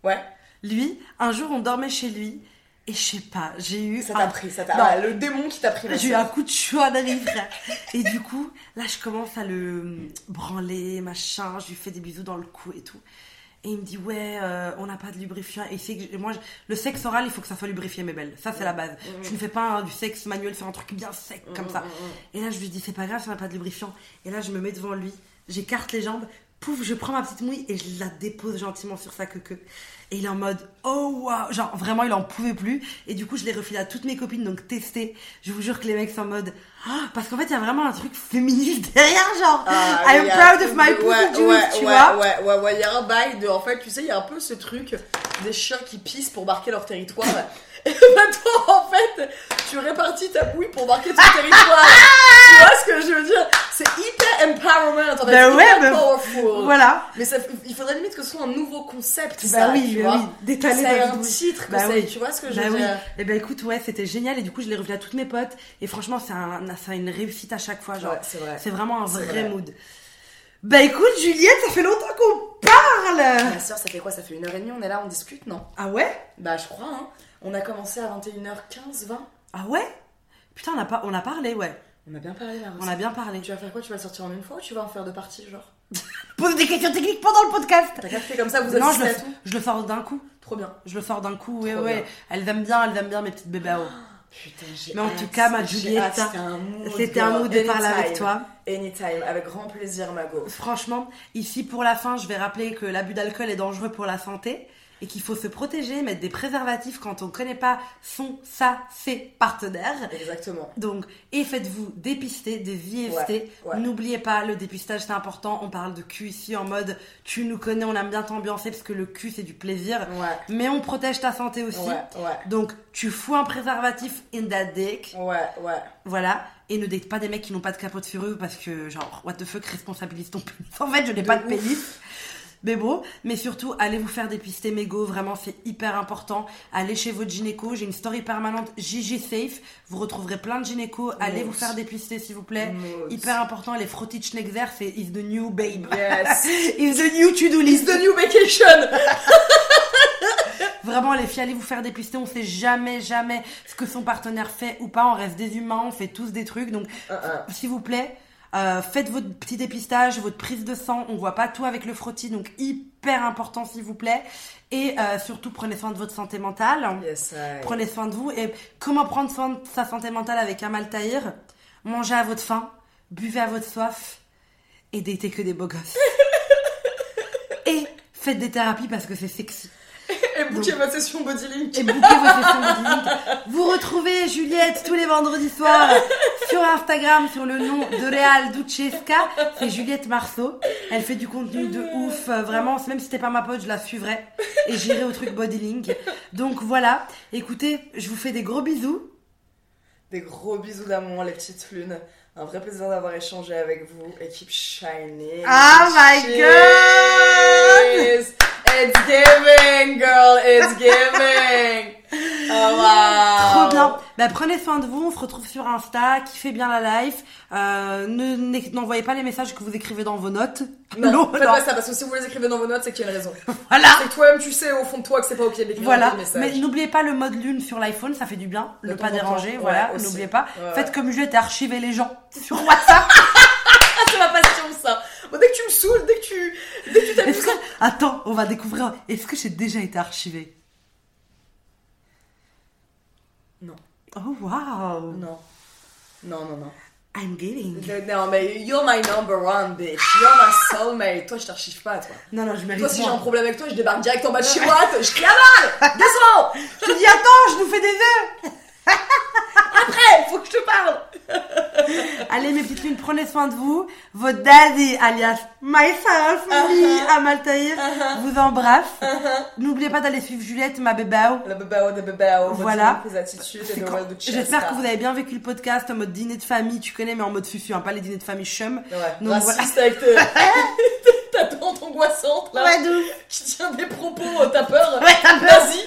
Ouais, Lui, un jour, on dormait chez lui. Et je sais pas, j'ai eu. ça t'a pris, ça t'a. Ah, le démon qui t'a pris J'ai eu un coup de chouaderie, frère. Et du coup, là, je commence à le branler, machin. Je lui fais des bisous dans le cou et tout. Et il me dit, ouais, euh, on n'a pas de lubrifiant. Et c'est que moi, le sexe oral, il faut que ça soit lubrifié, mes belles. Ça, c'est la base. Je ne fais pas hein, du sexe manuel, faire un truc bien sec comme ça. Et là, je lui dis, c'est pas grave, ça n'a pas de lubrifiant. Et là, je me mets devant lui, j'écarte les jambes, pouf, je prends ma petite mouille et je la dépose gentiment sur sa queue. Et il est en mode, oh waouh, genre vraiment, il en pouvait plus. Et du coup, je l'ai refilé à toutes mes copines, donc tester. Je vous jure que les mecs sont en mode, ah, parce qu'en fait, il y a vraiment un truc féministe derrière, genre, Ah, I'm proud of my pussy ouais, juice, ouais, tu ouais, vois. Ouais, ouais, ouais, il y a un bail de. En fait, tu sais, il y a un peu ce truc des chiens qui pissent pour marquer leur territoire. Et maintenant, en fait, tu répartis ta bouille pour marquer ton territoire. tu vois ce que je veux dire? C'est hyper empowerment, en fait. Ben ouais, hyper mais- powerful. Voilà. Mais ça, il faudrait limite que ce soit un nouveau concept, Bah ça, oui, tu tu vois. D'étaler C'est un titre que Bah oui. tu vois ce que je Bah veux oui. dire? Et ben écoute, ouais, c'était génial. Et du coup, je l'ai revu à toutes mes potes. Et franchement, c'est un, ça a une réussite à chaque fois. Genre, Ouais, c'est vrai. c'est vraiment un vrai, vrai. mood. Bah écoute, Juliette, ça fait longtemps qu'on parle. Ma soeur, ça fait quoi? Ça fait une heure et demie, on est là, on discute, non? Ah ouais? Bah, je crois, hein. On a commencé à 21h15, 20. Ah ouais? Putain, on a, pas, on a parlé, ouais. On a bien parlé là. On a bien parlé. Tu vas faire quoi? Tu vas le sortir en une fois ou tu vas en faire deux parties, genre? Pose des questions techniques pendant le podcast. T'as capté comme ça, vous Non, je le, à tout je le sors d'un coup. Trop bien. Je le sors d'un coup, ouais, Trop ouais. bien. Elles aiment bien, elles aiment bien mes petites bébés. Putain, j'ai Mais en hâte, tout cas, ma Juliette, C'était un mood de parler avec toi. Anytime, avec grand plaisir, Mago. Franchement, ici pour la fin, je vais rappeler que l'abus d'alcool est dangereux pour la santé et qu'il faut se protéger, mettre des préservatifs quand on ne connaît pas son, sa, ses partenaires. Exactement. Donc, et faites-vous dépister des. Ouais, ouais. N'oubliez pas, le dépistage c'est important. On parle de cul ici en mode tu nous connais, on aime bien t'ambiancer parce que le cul c'est du plaisir. Ouais. Mais on protège ta santé aussi. Ouais, ouais. Donc, tu fous un préservatif in that dick. Ouais, ouais. Voilà. Et ne date pas des mecs qui n'ont pas de capote fureux parce que, genre, what the fuck, responsabilise ton pénis. En fait, je n'ai pas de pénis. Mais bon, mais surtout, allez vous faire dépister mégo, vraiment, c'est hyper important. Allez chez votre gynéco, j'ai une story permanente Gigi Safe. Vous retrouverez plein de gynécos. Allez vous faire dépister, s'il vous plaît. Hyper important, les frottis Schnexer, c'est is the new babe. Yes. is the new to-do It's list. the new vacation Vraiment, les filles, allez vous faire dépister. On sait jamais, jamais ce que son partenaire fait ou pas. On reste des humains, on fait tous des trucs. Donc, Uh, uh. s'il vous plaît, euh, faites votre petit dépistage, votre prise de sang. On voit pas tout avec le frottis, donc hyper important, s'il vous plaît. Et euh, surtout, prenez soin de votre santé mentale. Yes, I... Prenez soin de vous. Et comment prendre soin de sa santé mentale avec un Maltaïr Mangez à votre faim, buvez à votre soif et datez que des beaux gosses. et faites des thérapies parce que c'est sexy. Et bouquez votre session Bodylink. Et bouquez vos sessions Bodylink. Vous retrouvez Juliette tous les vendredis soirs sur Instagram sur le nom de Real Ducesca. C'est Juliette Marceau. Elle fait du contenu de ouf. euh, Vraiment, même si c'était pas ma pote, je la suivrais. Et j'irai au truc Bodylink. Donc voilà. Écoutez, je vous fais des gros bisous. Des gros bisous d'amour, les petites lunes. Un vrai plaisir d'avoir échangé avec vous. Et keep shining. Oh my Cheers. It's giving, girl. It's giving. Oh wow. Trop bien. Bah, prenez soin de vous. On se retrouve sur Insta. Kiffez bien la life. Euh, ne n'envoyez pas les messages que vous écrivez dans vos notes. Non, Non, faites non. pas ça parce que si vous les écrivez dans vos notes, c'est qu'il y a une raison. Voilà. C'est toi-même tu sais au fond de toi que c'est pas ok d'écrire Voilà, des messages. mais n'oubliez pas le mode lune sur l'iPhone, ça fait du bien, temps pas déranger, temps, voilà, ouais, n'oubliez pas. Ouais, Faites comme Juliette et archivez les gens sur WhatsApp. Ah, c'est ma passion ça. Bon, dès que tu me saoules, dès que tu, dès que tu t'amuses. que... Attends, on va découvrir. Est-ce que j'ai déjà été archivé Non, Oh wow, non, non, non, non. I'm getting. Non, mais you're my number one, bitch. You're my soulmate. Toi, je t'archive pas, toi. Non, non, je mérite Toi, si j'ai un problème avec toi, je débarque direct en bas de chez moi. Je cavale Descends Je te dis attends, je nous fais des œufs. Après, faut que je te parle Allez mes petites lunes, prenez soin de vous. Votre daddy, alias myself, me, à Maltaïr, vous embrasse. N'oubliez pas d'aller suivre Juliette, ma bébé. Le bébao de bébao. Voilà. J'espère que vous avez bien vécu le podcast en mode dîner de famille, tu connais, mais en mode fufu, hein, pas les dîners de famille chum. Ouais, Donc, raciste avec ta tante angoissante là, Ouais, de qui tient des propos, t'as peur Ouais, t'as peur. Vas-y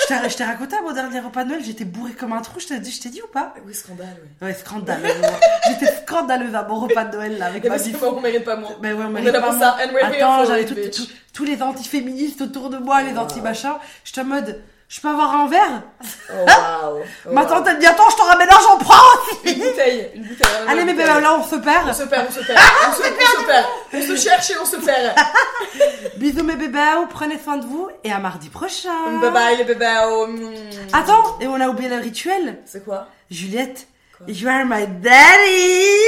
Je t'ai- je t'ai raconté à mon dernier repas de Noël, j'étais bourrée comme un trou, je t'ai dit, je t'ai dit ou pas Oui, scandale, oui. Ouais, scandaleuse. j'étais scandaleuse à mon repas de Noël là, avec Et ma que on mérite pas moins. Ben ouais, on On mérite est là pas pour ça, and we're Attends, j'avais tous les antiféministes autour de moi, les anti-machins. J'étais en mode, je peux avoir un verre Oh waouh Oh, Ma wow. tante elle dit, attends, je t'en ramène un, j'en prends aussi Une bouteille, une bouteille. Allez, mais bouteille. ben là, on se On perd. se perd, on se perd, on se, on se perd, on se cherche et on se perd. Bisous mes bébés, prenez soin de vous et à mardi prochain. Bye bye les bébés. oh, mm. Attends, et on a oublié le rituel. C'est quoi? Juliette, you are my daddy!